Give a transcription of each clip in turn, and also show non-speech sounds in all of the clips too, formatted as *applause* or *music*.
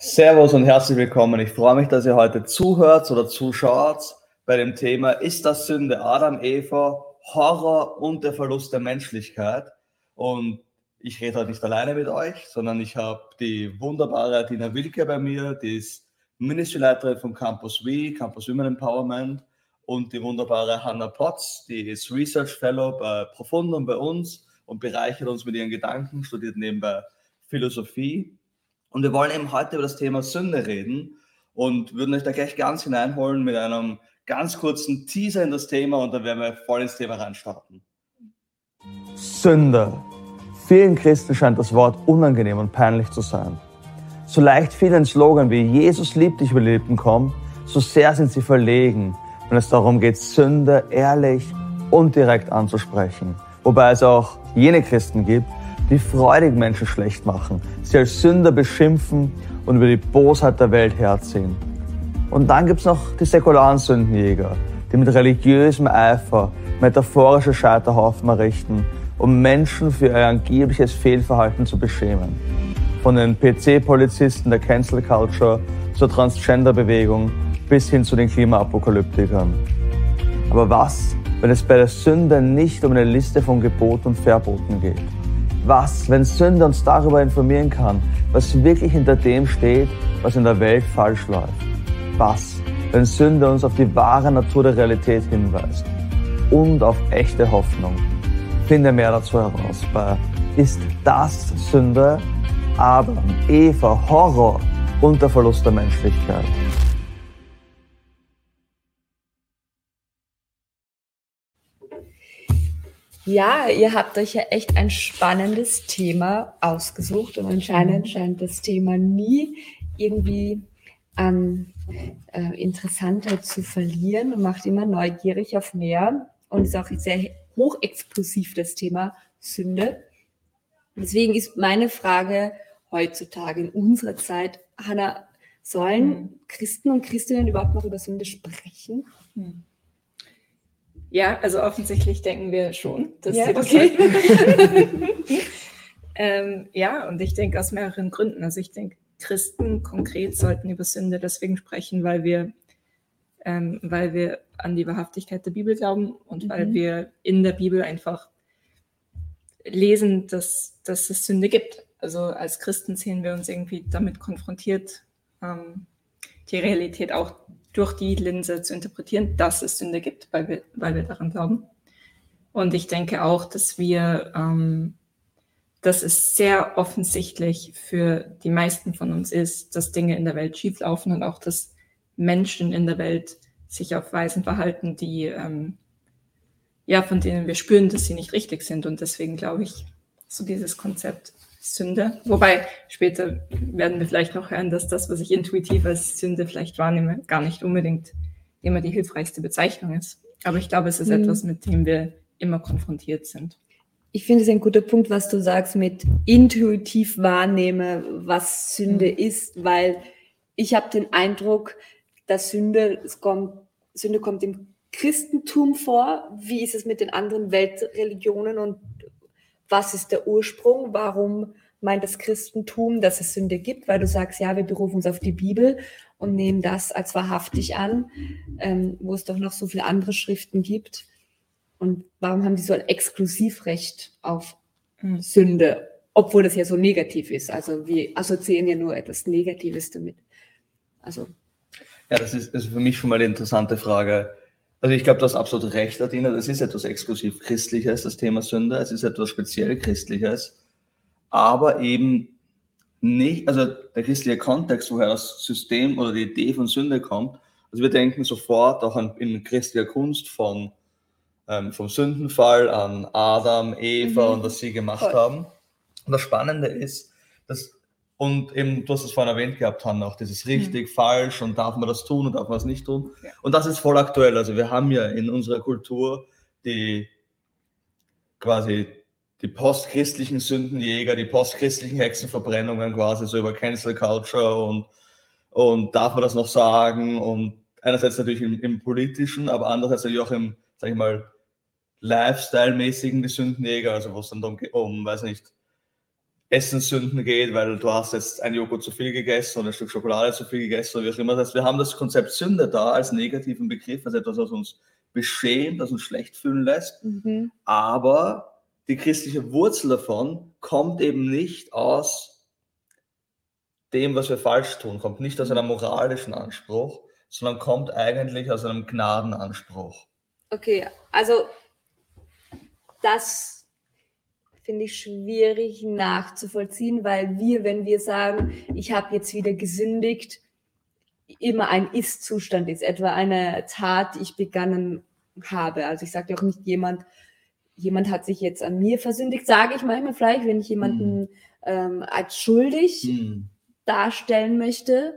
Servus und herzlich willkommen. Ich freue mich, dass ihr heute zuhört oder zuschaut bei dem Thema Ist das Sünde Adam, Eva, Horror und der Verlust der Menschlichkeit? Und ich rede heute nicht alleine mit euch, sondern ich habe die wunderbare Dina Wilke bei mir, die ist Ministryleiterin vom Campus We, Campus Women Empowerment und die wunderbare Hannah Potts, die ist Research Fellow bei Profundum bei uns und bereichert uns mit ihren Gedanken, studiert nebenbei Philosophie. Und wir wollen eben heute über das Thema Sünde reden und würden euch da gleich ganz hineinholen mit einem ganz kurzen Teaser in das Thema und dann werden wir voll ins Thema reinstarten. Sünde. Vielen Christen scheint das Wort unangenehm und peinlich zu sein. So leicht vielen Slogan wie Jesus liebt dich über die Lippen kommt, so sehr sind sie verlegen, wenn es darum geht, Sünde ehrlich und direkt anzusprechen. Wobei es auch jene Christen gibt, die freudig Menschen schlecht machen, sie als Sünder beschimpfen und über die Bosheit der Welt herziehen. Und dann gibt's noch die säkularen Sündenjäger, die mit religiösem Eifer metaphorische Scheiterhaufen errichten, um Menschen für ihr angebliches Fehlverhalten zu beschämen. Von den PC-Polizisten der Cancel Culture zur Transgender-Bewegung bis hin zu den Klimaapokalyptikern. Aber was, wenn es bei der Sünde nicht um eine Liste von Geboten und Verboten geht? Was, wenn Sünde uns darüber informieren kann, was wirklich hinter dem steht, was in der Welt falsch läuft? Was, wenn Sünde uns auf die wahre Natur der Realität hinweist und auf echte Hoffnung? Finde mehr dazu heraus bei Ist das Sünde? Adam, Eva, Horror und der Verlust der Menschlichkeit. Ja, ihr habt euch ja echt ein spannendes Thema ausgesucht und anscheinend mhm. scheint das Thema nie irgendwie an äh, Interessantheit zu verlieren und macht immer neugierig auf mehr und ist auch sehr hochexplosiv das Thema Sünde. Deswegen ist meine Frage heutzutage in unserer Zeit, Hanna, sollen mhm. Christen und Christinnen überhaupt noch über Sünde sprechen? Mhm. Ja, also offensichtlich denken wir schon, dass ja, sie das okay. *laughs* ähm, ja, und ich denke aus mehreren Gründen. Also ich denke, Christen konkret sollten über Sünde deswegen sprechen, weil wir, ähm, weil wir an die Wahrhaftigkeit der Bibel glauben und mhm. weil wir in der Bibel einfach lesen, dass, dass es Sünde gibt. Also als Christen sehen wir uns irgendwie damit konfrontiert, ähm, die Realität auch durch die Linse zu interpretieren, dass es Sünde gibt, weil wir, weil wir daran glauben. Und ich denke auch, dass wir, ähm, dass es sehr offensichtlich für die meisten von uns ist, dass Dinge in der Welt schieflaufen und auch, dass Menschen in der Welt sich auf Weisen verhalten, die, ähm, ja, von denen wir spüren, dass sie nicht richtig sind. Und deswegen glaube ich, so dieses Konzept Sünde. Wobei später werden wir vielleicht noch hören, dass das, was ich intuitiv als Sünde vielleicht wahrnehme, gar nicht unbedingt immer die hilfreichste Bezeichnung ist. Aber ich glaube, es ist mhm. etwas, mit dem wir immer konfrontiert sind. Ich finde es ein guter Punkt, was du sagst mit intuitiv wahrnehme, was Sünde mhm. ist, weil ich habe den Eindruck, dass Sünde, es kommt, Sünde kommt im Christentum vor. Wie ist es mit den anderen Weltreligionen und was ist der Ursprung, warum meint das Christentum, dass es Sünde gibt, weil du sagst, ja, wir berufen uns auf die Bibel und nehmen das als wahrhaftig an, ähm, wo es doch noch so viele andere Schriften gibt. Und warum haben die so ein Exklusivrecht auf mhm. Sünde, obwohl das ja so negativ ist? Also wir assoziieren ja nur etwas Negatives damit. Also. Ja, das ist, das ist für mich schon mal eine interessante Frage. Also ich glaube, du hast absolut recht, Adina. Das ist etwas exklusiv Christliches, das Thema Sünde. Es ist etwas speziell Christliches. Aber eben nicht, also der christliche Kontext, woher das System oder die Idee von Sünde kommt. Also wir denken sofort auch an, in christlicher Kunst von, ähm, vom Sündenfall an Adam, Eva mhm. und was sie gemacht Voll. haben. Und das Spannende ist, dass und eben, du hast es vorhin erwähnt gehabt, Hanna, auch dieses richtig, mhm. falsch und darf man das tun und darf man das nicht tun. Ja. Und das ist voll aktuell. Also wir haben ja in unserer Kultur die quasi die postchristlichen Sündenjäger, die postchristlichen Hexenverbrennungen quasi so über Cancel Culture und, und darf man das noch sagen und einerseits natürlich im, im politischen, aber andererseits natürlich auch im, sag ich mal, Lifestyle-mäßigen die Sündenjäger, also wo es dann um, um weiß nicht, Essenssünden geht, weil du hast jetzt ein Joghurt zu viel gegessen oder ein Stück Schokolade zu viel gegessen oder wie auch immer. Das heißt, wir haben das Konzept Sünde da als negativen Begriff, als etwas, was uns beschämt, das uns schlecht fühlen lässt. Mhm. Aber die christliche Wurzel davon kommt eben nicht aus dem, was wir falsch tun, kommt nicht aus einem moralischen Anspruch, sondern kommt eigentlich aus einem Gnadenanspruch. Okay, also das finde ich schwierig nachzuvollziehen, weil wir, wenn wir sagen, ich habe jetzt wieder gesündigt, immer ein Ist-Zustand ist, etwa eine Tat, die ich begangen habe. Also ich sage auch nicht jemand, jemand hat sich jetzt an mir versündigt, sage ich manchmal vielleicht, wenn ich jemanden ähm, als schuldig Hm. darstellen möchte.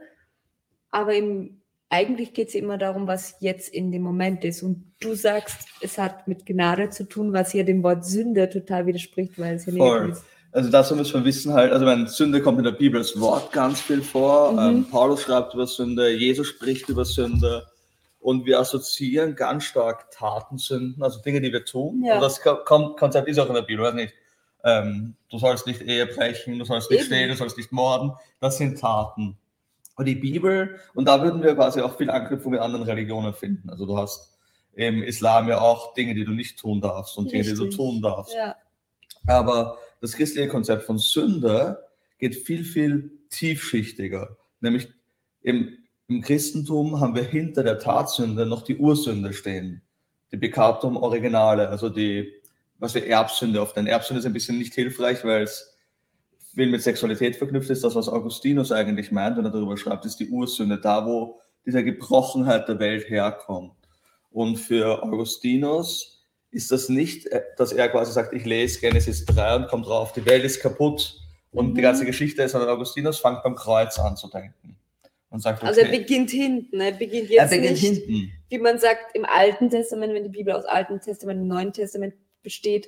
Aber im, eigentlich geht es immer darum, was jetzt in dem Moment ist. Und du sagst, es hat mit Gnade zu tun, was hier dem Wort Sünde total widerspricht, weil es Voll. negativ ist. Also dazu müssen wir wissen halt, also meine Sünde kommt in der Bibel als Wort ganz viel vor. Mhm. Ähm, Paulus schreibt über Sünde, Jesus spricht über Sünde und wir assoziieren ganz stark Tatensünden, also Dinge, die wir tun. Ja. Und das Ko- Kon- Konzept ist auch in der Bibel, weiß nicht. Ähm, du sollst nicht Ehe brechen, du sollst nicht Eben. stehlen, du sollst nicht morden. Das sind Taten. Und die Bibel, und da würden wir quasi auch viel Anknüpfung mit anderen Religionen finden. Also du hast im Islam ja auch Dinge, die du nicht tun darfst und Dinge, die du Richtig. tun darfst. Ja. Aber das christliche Konzept von Sünde geht viel, viel tiefschichtiger. Nämlich im, im Christentum haben wir hinter der Tatsünde noch die Ursünde stehen. Die Peccatum Originale, also die, was wir Erbsünde oft nennen. Erbsünde ist ein bisschen nicht hilfreich, weil es viel mit Sexualität verknüpft ist. Das, was Augustinus eigentlich meint, wenn er darüber schreibt, ist die Ursünde, da wo diese Gebrochenheit der Welt herkommt. Und für Augustinus ist das nicht, äh, dass er quasi sagt, ich lese Genesis 3 und komme drauf, die Welt ist kaputt und die Mhm. ganze Geschichte ist, sondern Augustinus fängt beim Kreuz an zu denken und sagt, okay, Also er beginnt hinten, er beginnt er jetzt beginnt nicht, hinten. wie man sagt, im Alten Testament, wenn die Bibel aus Alten Testament und Neuen Testament besteht,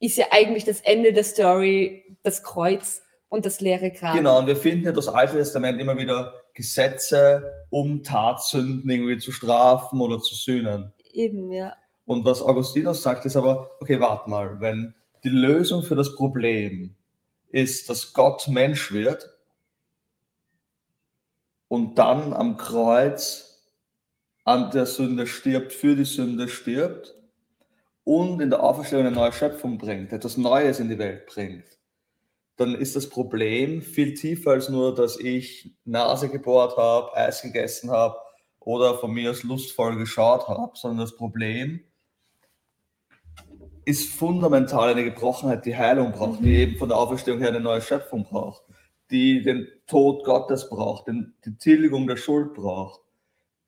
ist ja eigentlich das Ende der Story das Kreuz und das leere Grab. Genau, und wir finden ja das Alte Testament immer wieder Gesetze, um Tatsünden irgendwie zu strafen oder zu sühnen. Eben, ja. Und was Augustinus sagt, ist aber, okay, warte mal, wenn die Lösung für das Problem ist, dass Gott Mensch wird und dann am Kreuz an der Sünde stirbt, für die Sünde stirbt und in der Auferstehung eine neue Schöpfung bringt, etwas Neues in die Welt bringt, dann ist das Problem viel tiefer als nur, dass ich Nase gebohrt habe, Eis gegessen habe oder von mir aus lustvoll geschaut habe, sondern das Problem ist fundamental eine Gebrochenheit, die Heilung braucht, die eben von der Auferstehung her eine neue Schöpfung braucht, die den Tod Gottes braucht, den, die Tilgung der Schuld braucht,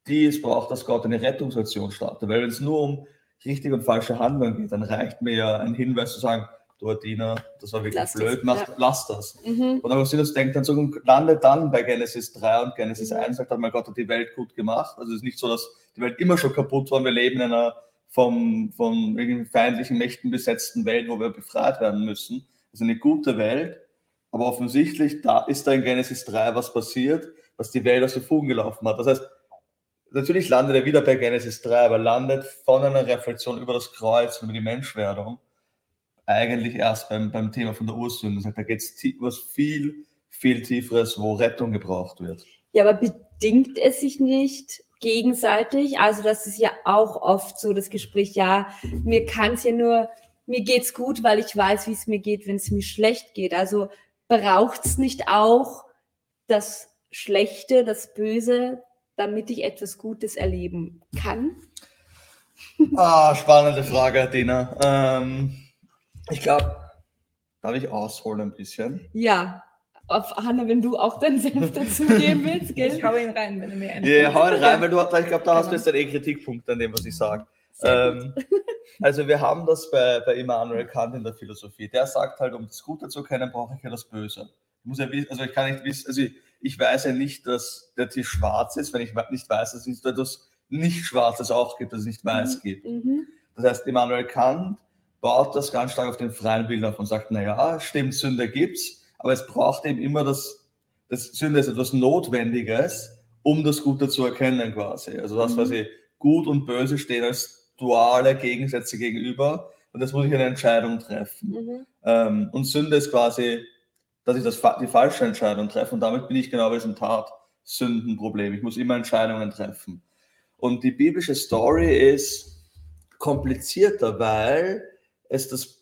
die es braucht, dass Gott eine Rettungsaktion startet. Weil wenn es nur um richtige und falsche Handlungen geht, dann reicht mir ja ein Hinweis zu sagen, du Adina, das war wirklich Lass das, blöd, mach, ja. lass das. Mhm. Und Augustinus denkt dann so und landet dann bei Genesis 3 und Genesis Mhm. 1 sagt dann, mein Gott hat die Welt gut gemacht. Also es ist nicht so, dass die Welt immer schon kaputt war. Wir leben in einer vom, von irgendwie feindlichen Mächten besetzten Welt, wo wir befreit werden müssen. Also eine gute Welt. Aber offensichtlich da ist da in Genesis 3 was passiert, was die Welt aus den Fugen gelaufen hat. Das heißt, natürlich landet er wieder bei Genesis 3, aber landet von einer Reflexion über das Kreuz und über die Menschwerdung eigentlich erst beim, beim Thema von der Ursünde. Da geht es was viel, viel Tieferes, wo Rettung gebraucht wird. Ja, aber bedingt es sich nicht gegenseitig? Also das ist ja auch oft so das Gespräch, ja, mir kann es ja nur, mir geht's gut, weil ich weiß, wie es mir geht, wenn es mir schlecht geht. Also braucht es nicht auch das Schlechte, das Böse, damit ich etwas Gutes erleben kann? Ah, spannende Frage, Dina. Ähm, ich glaube, darf ich ausholen ein bisschen? Ja, auf Hanna, wenn du auch deinen Senf dazugeben willst, Ich gell? hau ihn rein, wenn er mir einen. Ja, hau rein, weil du, ich glaube, da hast du jetzt einen eh Kritikpunkt an dem, was ich sage. Ähm, *laughs* also wir haben das bei, bei Immanuel Kant in der Philosophie. Der sagt halt, um das Gute zu kennen, brauche ich ja das Böse. Ich muss ja wissen, also ich kann nicht wissen, also ich, ich weiß ja nicht, dass der Tisch schwarz ist, wenn ich nicht weiß, dass es etwas nicht Schwarzes auch gibt, dass es nicht weiß gibt. Mhm. Das heißt, Immanuel Kant baut das ganz stark auf den freien Willen auf und sagt, naja, stimmt, Sünde gibt's, aber es braucht eben immer das, das Sünde ist etwas Notwendiges, um das Gute zu erkennen quasi. Also das, Mhm. was ich gut und böse stehen als duale Gegensätze gegenüber und das muss ich eine Entscheidung treffen. Mhm. Ähm, und Sünde ist quasi dass ich das, die falsche Entscheidung treffe. Und damit bin ich genau bei diesem Tat-Sündenproblem. Ich muss immer Entscheidungen treffen. Und die biblische Story ist komplizierter, weil es das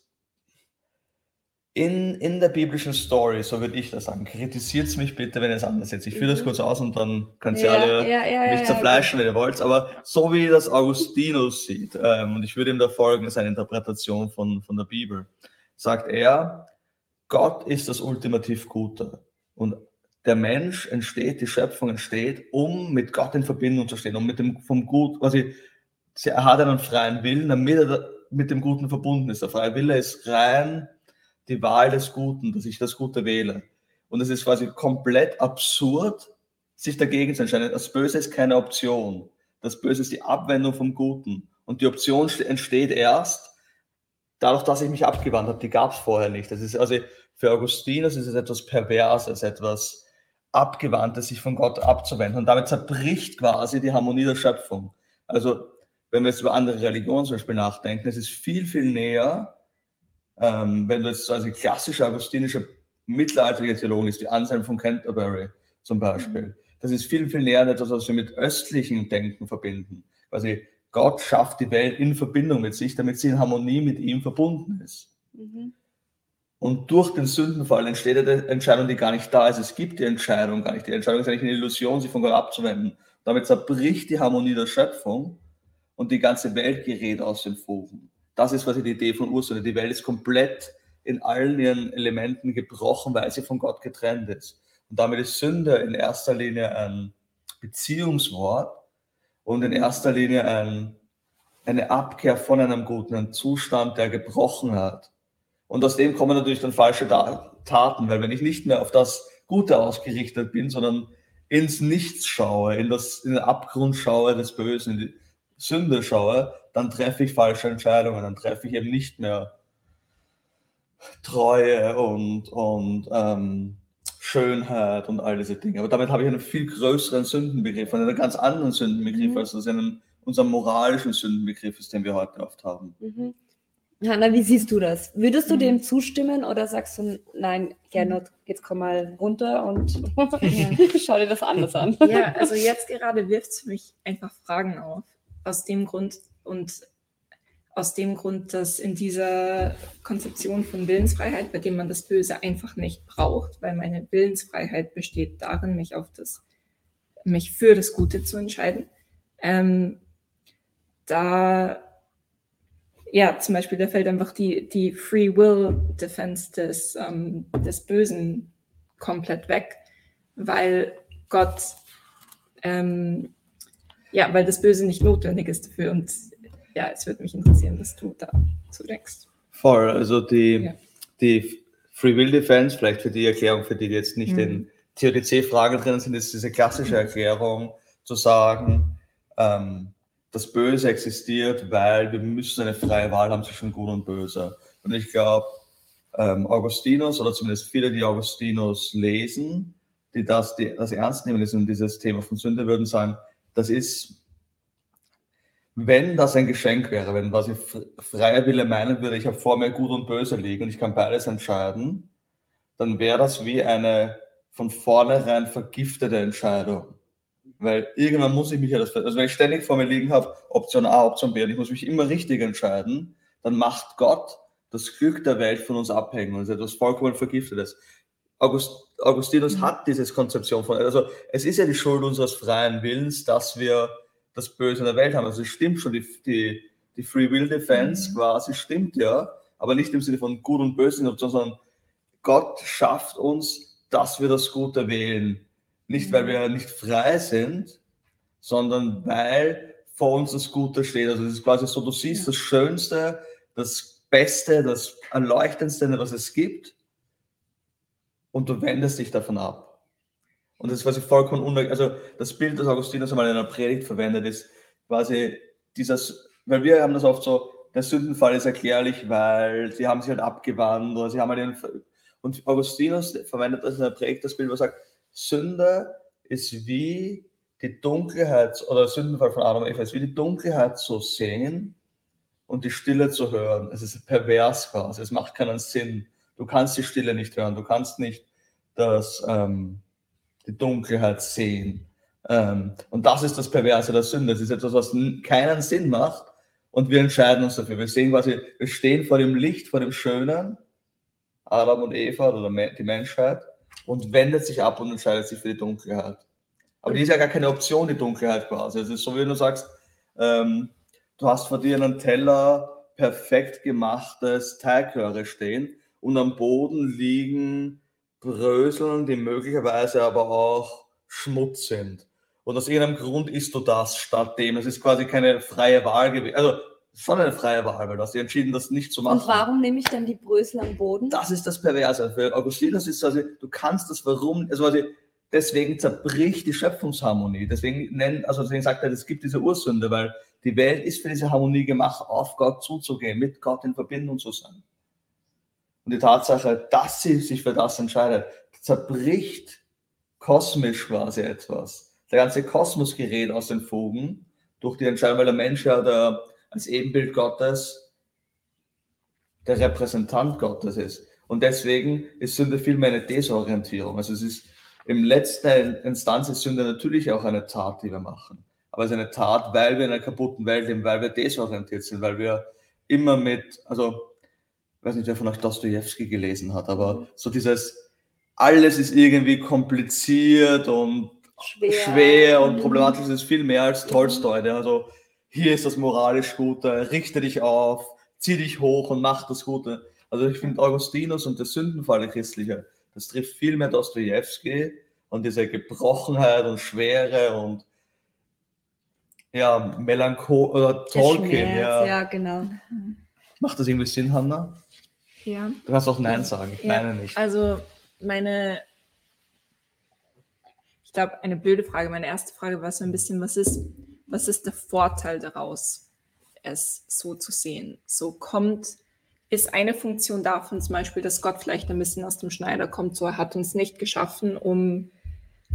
in, in der biblischen Story, so würde ich das sagen, kritisiert es mich bitte, wenn ihr es anders jetzt. Ich führe das mhm. kurz aus und dann könnt ihr ja, alle ja, ja, mich zerfleischen, wenn ihr wollt. Aber so wie das Augustinus sieht, ähm, und ich würde ihm da folgen, ist eine Interpretation von, von der Bibel, sagt er, Gott ist das ultimativ Gute. Und der Mensch entsteht, die Schöpfung entsteht, um mit Gott in Verbindung zu stehen, um mit dem vom Gut, quasi, er hat einen freien Willen, damit er mit dem Guten verbunden ist. Der freie Wille ist rein die Wahl des Guten, dass ich das Gute wähle. Und es ist quasi komplett absurd, sich dagegen zu entscheiden. Das Böse ist keine Option. Das Böse ist die Abwendung vom Guten. Und die Option entsteht erst dadurch, dass ich mich abgewandt habe. Die gab es vorher nicht. Das ist also für Augustinus ist es etwas Perverses, etwas Abgewandtes, sich von Gott abzuwenden. Und damit zerbricht quasi die Harmonie der Schöpfung. Also, wenn wir jetzt über andere Religionen zum Beispiel nachdenken, es ist viel, viel näher ähm, wenn du jetzt also klassischer augustinischer mittelalterlicher Theologen ist, die Anselm von Canterbury zum Beispiel, mhm. das ist viel, viel näher etwas, was wir mit östlichem Denken verbinden. Quasi Gott schafft die Welt in Verbindung mit sich, damit sie in Harmonie mit ihm verbunden ist. Mhm. Und durch den Sündenfall entsteht eine Entscheidung, die gar nicht da ist. Es gibt die Entscheidung gar nicht. Die Entscheidung ist eigentlich eine Illusion, sich von Gott abzuwenden. Damit zerbricht die Harmonie der Schöpfung und die ganze Welt gerät aus den Fugen. Das ist quasi die Idee von Ursula. Die Welt ist komplett in allen ihren Elementen gebrochen, weil sie von Gott getrennt ist. Und damit ist Sünde in erster Linie ein Beziehungswort und in erster Linie ein, eine Abkehr von einem guten, ein Zustand, der gebrochen hat. Und aus dem kommen natürlich dann falsche Taten, weil wenn ich nicht mehr auf das Gute ausgerichtet bin, sondern ins Nichts schaue, in, das, in den Abgrund schaue des Bösen, in die Sünde schaue, dann treffe ich falsche Entscheidungen, dann treffe ich eben nicht mehr Treue und, und ähm, Schönheit und all diese Dinge. Aber damit habe ich einen viel größeren Sündenbegriff, einen ganz anderen Sündenbegriff, mhm. als das in unserem moralischen Sündenbegriff ist, den wir heute oft haben. Mhm. Hanna, wie siehst du das? Würdest du mhm. dem zustimmen oder sagst du, nein, Gernot, jetzt komm mal runter und *laughs* schau dir das anders an? Ja, also jetzt gerade wirft es mich einfach Fragen auf. Aus dem Grund, und aus dem Grund, dass in dieser Konzeption von Willensfreiheit, bei dem man das Böse einfach nicht braucht, weil meine Willensfreiheit besteht darin, mich auf das, mich für das Gute zu entscheiden, ähm, da ja, zum Beispiel, da fällt einfach die, die Free Will Defense des, ähm, des Bösen komplett weg, weil Gott, ähm, ja, weil das Böse nicht notwendig ist dafür. Und ja, es würde mich interessieren, was du dazu denkst. Voll, also die, ja. die Free Will Defense, vielleicht für die Erklärung, für die, jetzt nicht mhm. in Theodizee-Fragen drin sind, ist diese klassische Erklärung zu sagen, ähm, das Böse existiert, weil wir müssen eine freie Wahl haben zwischen Gut und Böse. Und ich glaube, ähm, Augustinus oder zumindest viele, die Augustinus lesen, die das, die das ernst nehmen, ist dieses Thema von Sünde, würden sagen, das ist wenn das ein Geschenk wäre, wenn was ich freier Wille meinen würde, ich habe vor mir Gut und Böse liegen und ich kann beides entscheiden, dann wäre das wie eine von vornherein vergiftete Entscheidung. Weil irgendwann muss ich mich ja das, also wenn ich ständig vor mir liegen habe, Option A, Option B, und ich muss mich immer richtig entscheiden, dann macht Gott das Glück der Welt von uns abhängen und ist etwas vollkommen Vergiftetes. August, Augustinus mhm. hat diese Konzeption von, also es ist ja die Schuld unseres freien Willens, dass wir das Böse in der Welt haben. Also es stimmt schon, die, die, die Free Will Defense mhm. quasi stimmt ja, aber nicht im Sinne von Gut und Böse, sondern Gott schafft uns, dass wir das Gute wählen. Nicht, weil wir nicht frei sind, sondern weil vor uns das Gute steht. Also es ist quasi so, du siehst das Schönste, das Beste, das Erleuchtendste, was es gibt und du wendest dich davon ab. Und das ist quasi vollkommen unnötig. Also das Bild, das Augustinus einmal in einer Predigt verwendet, ist quasi dieses, weil wir haben das oft so, der Sündenfall ist erklärlich, weil sie haben sich halt abgewandt oder sie haben halt den, und Augustinus verwendet das in der Predigt, das Bild, wo er sagt, Sünde ist wie die Dunkelheit, oder Sündenfall von Adam und Eva ist wie die Dunkelheit zu sehen und die Stille zu hören. Es ist pervers quasi, es macht keinen Sinn. Du kannst die Stille nicht hören, du kannst nicht das, ähm, die Dunkelheit sehen. Ähm, und das ist das Perverse der Sünde. Das ist etwas, was keinen Sinn macht. Und wir entscheiden uns dafür. Wir sehen quasi, wir stehen vor dem Licht, vor dem Schönen, Adam und Eva oder die Menschheit, und wendet sich ab und entscheidet sich für die Dunkelheit. Aber die ist ja gar keine Option, die Dunkelheit quasi. Es ist so, wie du sagst, ähm, du hast vor dir einen Teller perfekt gemachtes Teigröhre stehen und am Boden liegen Bröseln, die möglicherweise aber auch Schmutz sind. Und aus irgendeinem Grund isst du das statt dem. Es ist quasi keine freie Wahl gewesen. Also schon eine freie Wahl, weil du hast dich entschieden, das nicht zu machen. Und warum nehme ich dann die Brösel am Boden? Das ist das Perverse. Für Augustinus ist quasi, du kannst das warum, also quasi, deswegen zerbricht die Schöpfungsharmonie. Deswegen nennt, also deswegen sagt er, es gibt diese Ursünde, weil die Welt ist für diese Harmonie gemacht, auf Gott zuzugehen, mit Gott in Verbindung zu sein. Und die Tatsache, dass sie sich für das entscheidet, zerbricht kosmisch quasi etwas. Der ganze Kosmos gerät aus den Fugen durch die Entscheidung, weil der Mensch ja der, als Ebenbild Gottes der Repräsentant Gottes ist. Und deswegen ist Sünde vielmehr eine Desorientierung. Also es ist im letzten Instanz ist Sünde natürlich auch eine Tat, die wir machen aber es ist eine Tat, weil wir in einer kaputten Welt leben, weil wir desorientiert sind, weil wir immer mit, also, ich weiß nicht, wer von euch Dostoevsky gelesen hat, aber so dieses, alles ist irgendwie kompliziert und schwer, schwer und mhm. problematisch ist viel mehr als Tolstoi, der also, hier ist das moralisch Gute, richte dich auf, zieh dich hoch und mach das Gute. Also ich finde Augustinus und der Sündenfall der Christliche, das trifft viel mehr Dostoevsky und diese Gebrochenheit und Schwere und ja, Melanchol oder Tolkien. Ja. ja, genau. Macht das irgendwie Sinn, Hanna? Ja. Du kannst auch Nein sagen, ich ja. meine nicht. Also meine, ich glaube, eine blöde Frage. Meine erste Frage war so ein bisschen, was ist, was ist der Vorteil daraus, es so zu sehen? So kommt, ist eine Funktion davon zum Beispiel, dass Gott vielleicht ein bisschen aus dem Schneider kommt, so er hat uns nicht geschaffen, um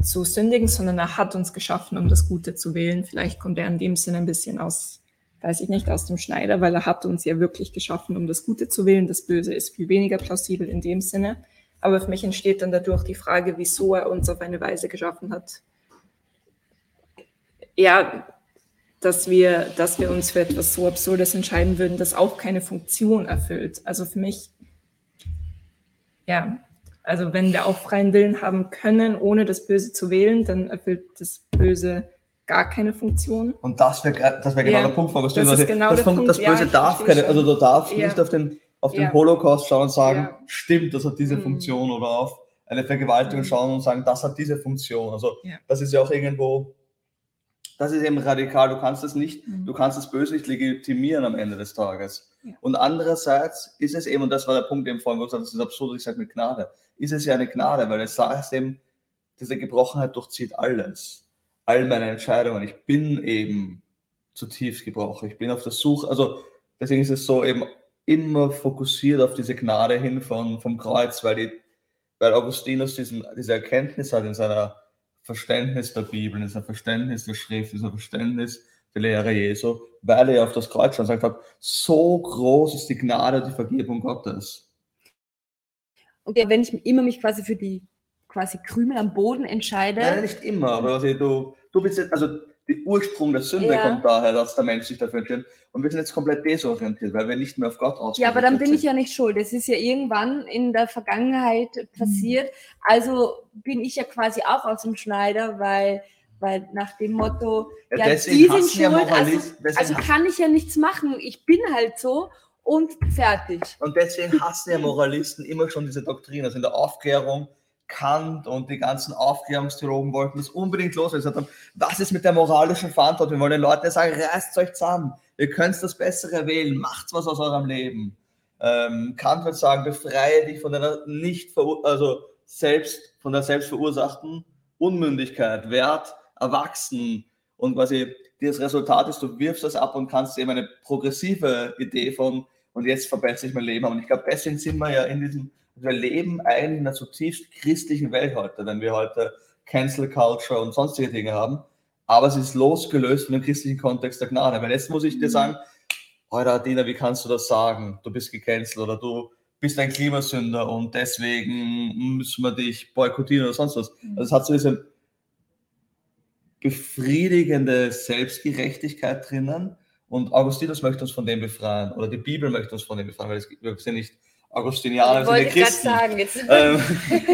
zu sündigen, sondern er hat uns geschaffen, um das Gute zu wählen. Vielleicht kommt er in dem Sinne ein bisschen aus, weiß ich nicht, aus dem Schneider, weil er hat uns ja wirklich geschaffen, um das Gute zu wählen. Das Böse ist viel weniger plausibel in dem Sinne. Aber für mich entsteht dann dadurch die Frage, wieso er uns auf eine Weise geschaffen hat. Ja, dass wir, dass wir uns für etwas so Absurdes entscheiden würden, das auch keine Funktion erfüllt. Also für mich, ja, also wenn wir auch freien Willen haben können, ohne das Böse zu wählen, dann erfüllt das Böse gar keine Funktion. Und das wäre das wär genau ja, der Punkt, was du das, genau das, Punkt. das Böse ja, darf keine, also du darfst ja. nicht auf den, auf den Holocaust schauen und sagen, stimmt, das hat diese mhm. Funktion oder auf eine Vergewaltigung mhm. schauen und sagen, das hat diese Funktion. Also das ist ja auch irgendwo, das ist eben radikal. Du kannst es nicht, mhm. du kannst das Böse nicht legitimieren am Ende des Tages. Und andererseits ist es eben, und das war der Punkt eben vorhin, wo du sagst, das ist absurd, ich sage mit Gnade ist es ja eine Gnade, weil es sagt eben, diese Gebrochenheit durchzieht alles. All meine Entscheidungen. Ich bin eben zutiefst gebrochen. Ich bin auf der Suche, also deswegen ist es so eben immer fokussiert auf diese Gnade hin von, vom Kreuz, weil, die, weil Augustinus diesen, diese Erkenntnis hat in seiner Verständnis der Bibel, in seinem Verständnis der Schrift, in seinem Verständnis der Lehre Jesu, weil er auf das Kreuz schon sagt hat, so groß ist die Gnade, die Vergebung Gottes. Und wenn ich immer mich quasi für die quasi Krümel am Boden entscheide. Nein, nicht immer, aber also du, du bist jetzt, also der Ursprung der Sünde ja. kommt daher, dass der Mensch sich dafür entscheidet. Und wir sind jetzt komplett desorientiert, weil wir nicht mehr auf Gott ausgerichtet Ja, aber dann bin sind. ich ja nicht schuld. Das ist ja irgendwann in der Vergangenheit passiert. Also bin ich ja quasi auch aus dem Schneider, weil, weil nach dem Motto, ja, ja die sind schuld, also, also kann ich ja nichts machen. Ich bin halt so und fertig. Und deswegen hassen ja Moralisten immer schon diese Doktrin. Also in der Aufklärung, Kant und die ganzen Aufklärungstheologen wollten das unbedingt los. Sie haben, was ist mit der moralischen Verantwortung? Wir wollen den Leuten sagen, reißt euch zusammen. Ihr könnt das Bessere wählen. Macht was aus eurem Leben. Ähm, Kant wird sagen, befreie dich von der nicht, also selbst, von der selbstverursachten Unmündigkeit. Werd erwachsen. Und quasi das Resultat ist, du wirfst das ab und kannst eben eine progressive Idee von und jetzt verbessere ich mein Leben. Und ich glaube, deswegen sind wir ja in diesem, wir leben eigentlich in einer zutiefst christlichen Welt heute, wenn wir heute Cancel Culture und sonstige Dinge haben. Aber es ist losgelöst von dem christlichen Kontext der Gnade. Weil jetzt muss ich dir mhm. sagen, heute Adina, wie kannst du das sagen? Du bist gecancelt oder du bist ein Klimasünder und deswegen müssen wir dich boykottieren oder sonst was. Also es hat so diese befriedigende Selbstgerechtigkeit drinnen und Augustinus möchte uns von dem befreien oder die Bibel möchte uns von dem befreien, weil wir sind nicht Augustinianer, sind ja Christen. Sagen, jetzt. *laughs* Ähm,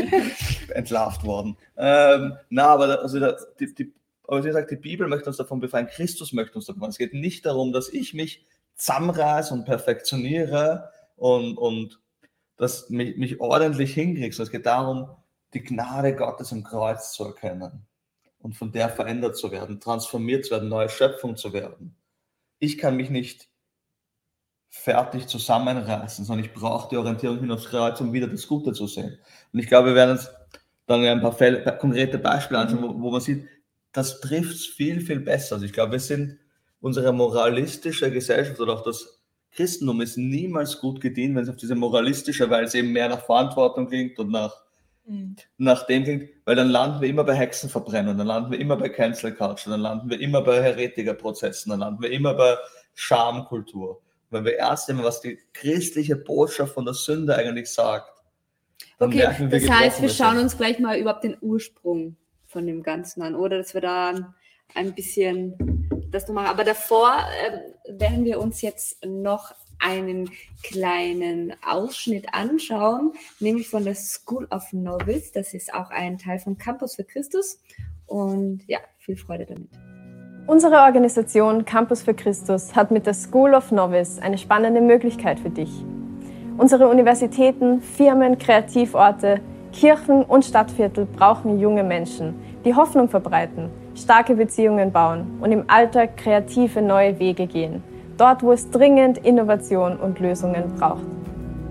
*laughs* entlarvt worden. Ähm, na, aber also die, die, aber sie sagt, die Bibel möchte uns davon befreien, Christus möchte uns davon. Es geht nicht darum, dass ich mich zusammenreiße und perfektioniere und, und das mich, mich ordentlich hinkriege, sondern es geht darum, die Gnade Gottes im Kreuz zu erkennen und von der verändert zu werden, transformiert zu werden, neue Schöpfung zu werden. Ich kann mich nicht fertig zusammenreißen, sondern ich brauche die Orientierung hin aufs Kreuz, um wieder das Gute zu sehen. Und ich glaube, wir werden uns dann ein paar Fälle, konkrete Beispiele anschauen, wo, wo man sieht, das trifft es viel, viel besser. Also ich glaube, wir sind unsere moralistische Gesellschaft oder auch das Christentum ist niemals gut gedient, wenn es auf diese moralistische Weise eben mehr nach Verantwortung klingt und nach mhm. nach dem klingt, weil dann landen wir immer bei Hexenverbrennung, dann landen wir immer bei Cancel Culture, dann landen wir immer bei Heretikerprozessen, dann landen wir immer bei Schamkultur. Wenn wir erst einmal, was die christliche Botschaft von der Sünde eigentlich sagt, dann okay, merken wir, das heißt, wir schauen uns gleich mal überhaupt den Ursprung von dem Ganzen an, oder dass wir da ein bisschen das noch machen. Aber davor äh, werden wir uns jetzt noch einen kleinen Ausschnitt anschauen, nämlich von der School of Novice. Das ist auch ein Teil von Campus für Christus. Und ja, viel Freude damit. Unsere Organisation Campus für Christus hat mit der School of Novice eine spannende Möglichkeit für dich. Unsere Universitäten, Firmen, Kreativorte, Kirchen und Stadtviertel brauchen junge Menschen, die Hoffnung verbreiten, starke Beziehungen bauen und im Alltag kreative neue Wege gehen dort wo es dringend Innovation und Lösungen braucht.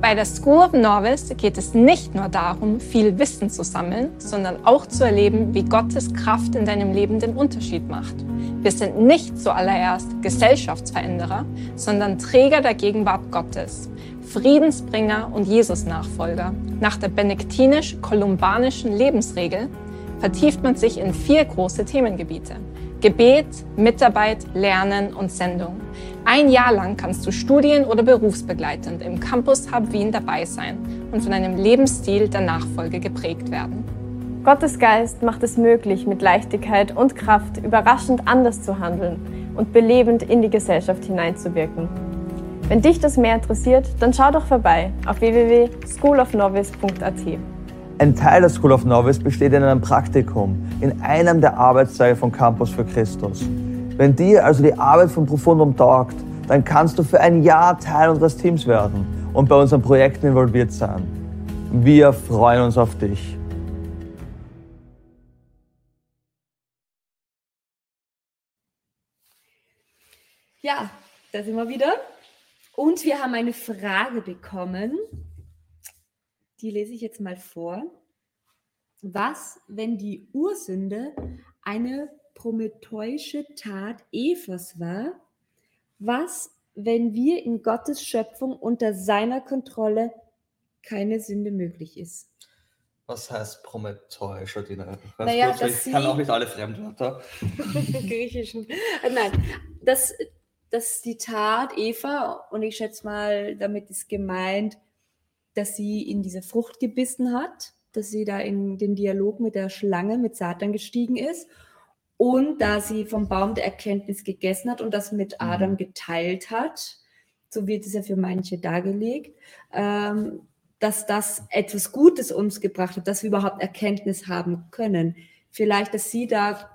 Bei der School of Novice geht es nicht nur darum, viel Wissen zu sammeln, sondern auch zu erleben, wie Gottes Kraft in deinem Leben den Unterschied macht. Wir sind nicht zuallererst Gesellschaftsveränderer, sondern Träger der Gegenwart Gottes, Friedensbringer und Jesus-Nachfolger. Nach der benediktinisch-kolumbanischen Lebensregel vertieft man sich in vier große Themengebiete. Gebet, Mitarbeit, Lernen und Sendung. Ein Jahr lang kannst du studien- oder berufsbegleitend im Campus Hub Wien dabei sein und von einem Lebensstil der Nachfolge geprägt werden. Gottes Geist macht es möglich, mit Leichtigkeit und Kraft überraschend anders zu handeln und belebend in die Gesellschaft hineinzuwirken. Wenn dich das mehr interessiert, dann schau doch vorbei auf www.schoolofnovice.at. Ein Teil der School of Novice besteht in einem Praktikum in einem der Arbeitsteile von Campus für Christus. Wenn dir also die Arbeit von Profundum taugt, dann kannst du für ein Jahr Teil unseres Teams werden und bei unseren Projekten involviert sein. Wir freuen uns auf dich. Ja, da sind wir wieder. Und wir haben eine Frage bekommen die lese ich jetzt mal vor. Was, wenn die Ursünde eine prometheusche Tat Evas war? Was, wenn wir in Gottes Schöpfung unter seiner Kontrolle keine Sünde möglich ist? Was heißt prometheus, Adina? Naja, ich kann auch nicht alle Fremdwörter. *laughs* Griechischen. Nein, das, das die Tat Eva, und ich schätze mal, damit ist gemeint, dass sie in diese Frucht gebissen hat, dass sie da in den Dialog mit der Schlange, mit Satan gestiegen ist und da sie vom Baum der Erkenntnis gegessen hat und das mit mhm. Adam geteilt hat, so wird es ja für manche dargelegt, ähm, dass das etwas Gutes uns gebracht hat, dass wir überhaupt Erkenntnis haben können. Vielleicht, dass sie da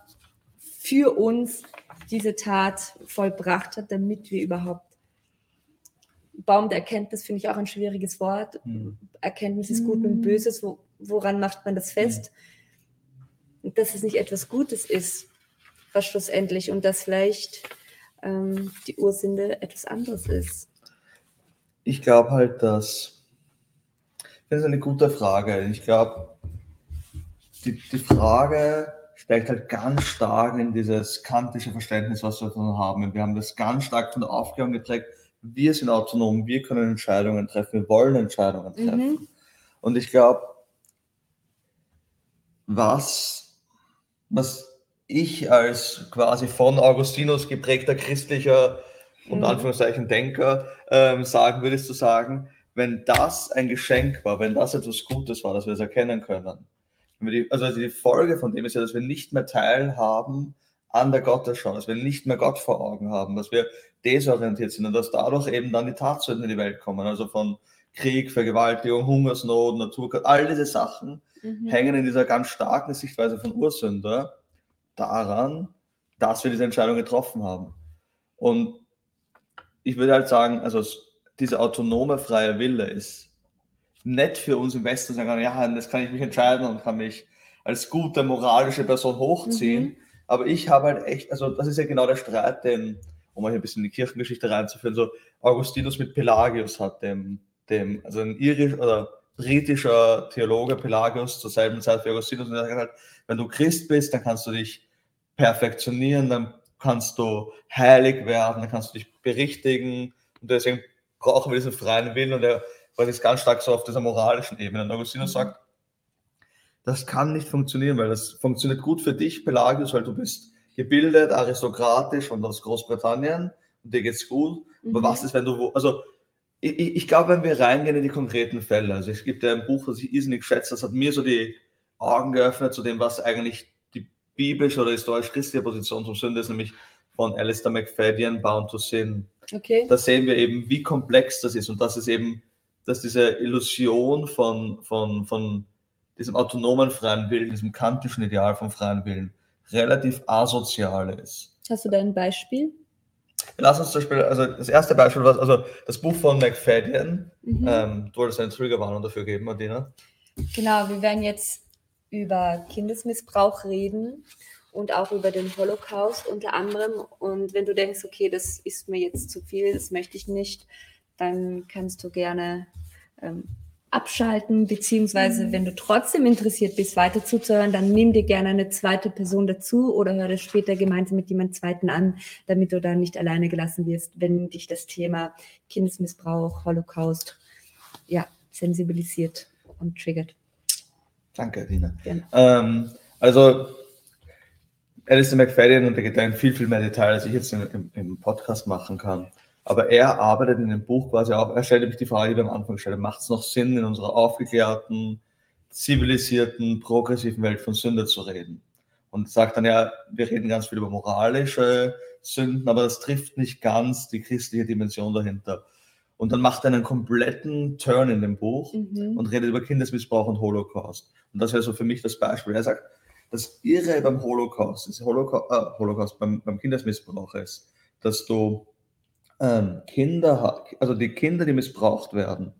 für uns diese Tat vollbracht hat, damit wir überhaupt Baum der Erkenntnis finde ich auch ein schwieriges Wort. Mhm. Erkenntnis ist Gut mhm. und Böses. Wo, woran macht man das fest? Mhm. Dass es nicht etwas Gutes ist, was schlussendlich und dass vielleicht ähm, die Ursünde etwas anderes ist. Ich glaube halt, dass. Das ist eine gute Frage. Ich glaube, die, die Frage steigt halt ganz stark in dieses kantische Verständnis, was wir davon haben. Wir haben das ganz stark von der Aufklärung geprägt wir sind autonom, wir können Entscheidungen treffen, wir wollen Entscheidungen mhm. treffen. Mhm. Und ich glaube, was, was ich als quasi von Augustinus geprägter christlicher und mhm. Anführungszeichen Denker ähm, sagen würde, ist zu sagen, wenn das ein Geschenk war, wenn das etwas Gutes war, dass wir es erkennen können. Die, also die Folge von dem ist ja, dass wir nicht mehr teilhaben an der Gottesschau, dass wir nicht mehr Gott vor Augen haben, dass wir desorientiert sind und dass dadurch eben dann die Tatsünden in die Welt kommen, also von Krieg, Vergewaltigung, Hungersnot, Naturkatastrophen, all diese Sachen mhm. hängen in dieser ganz starken Sichtweise von Ursünder daran, dass wir diese Entscheidung getroffen haben. Und ich würde halt sagen, also dieser autonome freie Wille ist nett für uns im Westen, sagen, ja, das kann ich mich entscheiden und kann mich als gute moralische Person hochziehen. Mhm. Aber ich habe halt echt, also das ist ja genau der Streit, den, um mal hier ein bisschen in die Kirchengeschichte reinzuführen, so Augustinus mit Pelagius hat, dem, dem also ein irisch oder britischer Theologe Pelagius zur selben Zeit wie Augustinus, und er sagt halt, wenn du Christ bist, dann kannst du dich perfektionieren, dann kannst du heilig werden, dann kannst du dich berichtigen und deswegen brauchen wir diesen freien Willen und er war jetzt ganz stark so auf dieser moralischen Ebene. Und Augustinus mhm. sagt, das kann nicht funktionieren, weil das funktioniert gut für dich, Pelagius, weil du bist gebildet, aristokratisch und aus Großbritannien und dir geht's gut. Mhm. Aber was ist, wenn du, also ich, ich glaube, wenn wir reingehen in die konkreten Fälle, also es gibt ja ein Buch, das ich irrsinnig schätze, das hat mir so die Augen geöffnet zu dem, was eigentlich die biblische oder historisch-christliche Position zum Sünde ist, nämlich von Alistair McFadden, Bound to Sin. Okay. Da sehen wir eben, wie komplex das ist und dass es eben, dass diese Illusion von, von, von diesem autonomen freien Willen, diesem kantischen Ideal vom freien Willen, relativ asozial ist. Hast du da ein Beispiel? Lass uns zum Beispiel, also das erste Beispiel war, also das Buch von McFadden, mhm. ähm, du wolltest eine Triggerwarnung dafür geben, Martina. Genau, wir werden jetzt über Kindesmissbrauch reden und auch über den Holocaust unter anderem. Und wenn du denkst, okay, das ist mir jetzt zu viel, das möchte ich nicht, dann kannst du gerne ähm, abschalten, beziehungsweise mhm. wenn du trotzdem interessiert bist, weiter zuzuhören, dann nimm dir gerne eine zweite Person dazu oder höre später gemeinsam mit jemand zweiten an, damit du dann nicht alleine gelassen wirst, wenn dich das Thema Kindesmissbrauch, Holocaust, ja, sensibilisiert und triggert. Danke, Dina. Ähm, also Alistair McFadden und der geht da in viel, viel mehr Detail, als ich jetzt im, im, Podcast machen kann. Aber er arbeitet in dem Buch quasi auch, er stellt nämlich die Frage, die wir am Anfang stellen, macht es noch Sinn, in unserer aufgeklärten, zivilisierten, progressiven Welt von Sünde zu reden? Und sagt dann ja, wir reden ganz viel über moralische Sünden, aber das trifft nicht ganz die christliche Dimension dahinter. Und dann macht er einen kompletten Turn in dem Buch mhm. und redet über Kindesmissbrauch und Holocaust. Und das wäre so für mich das Beispiel. Er sagt, das Irre beim Holocaust, das Holocaust, äh, Holocaust beim, beim, Kindesmissbrauch ist, dass du ähm, Kinder, also die Kinder, die missbraucht werden,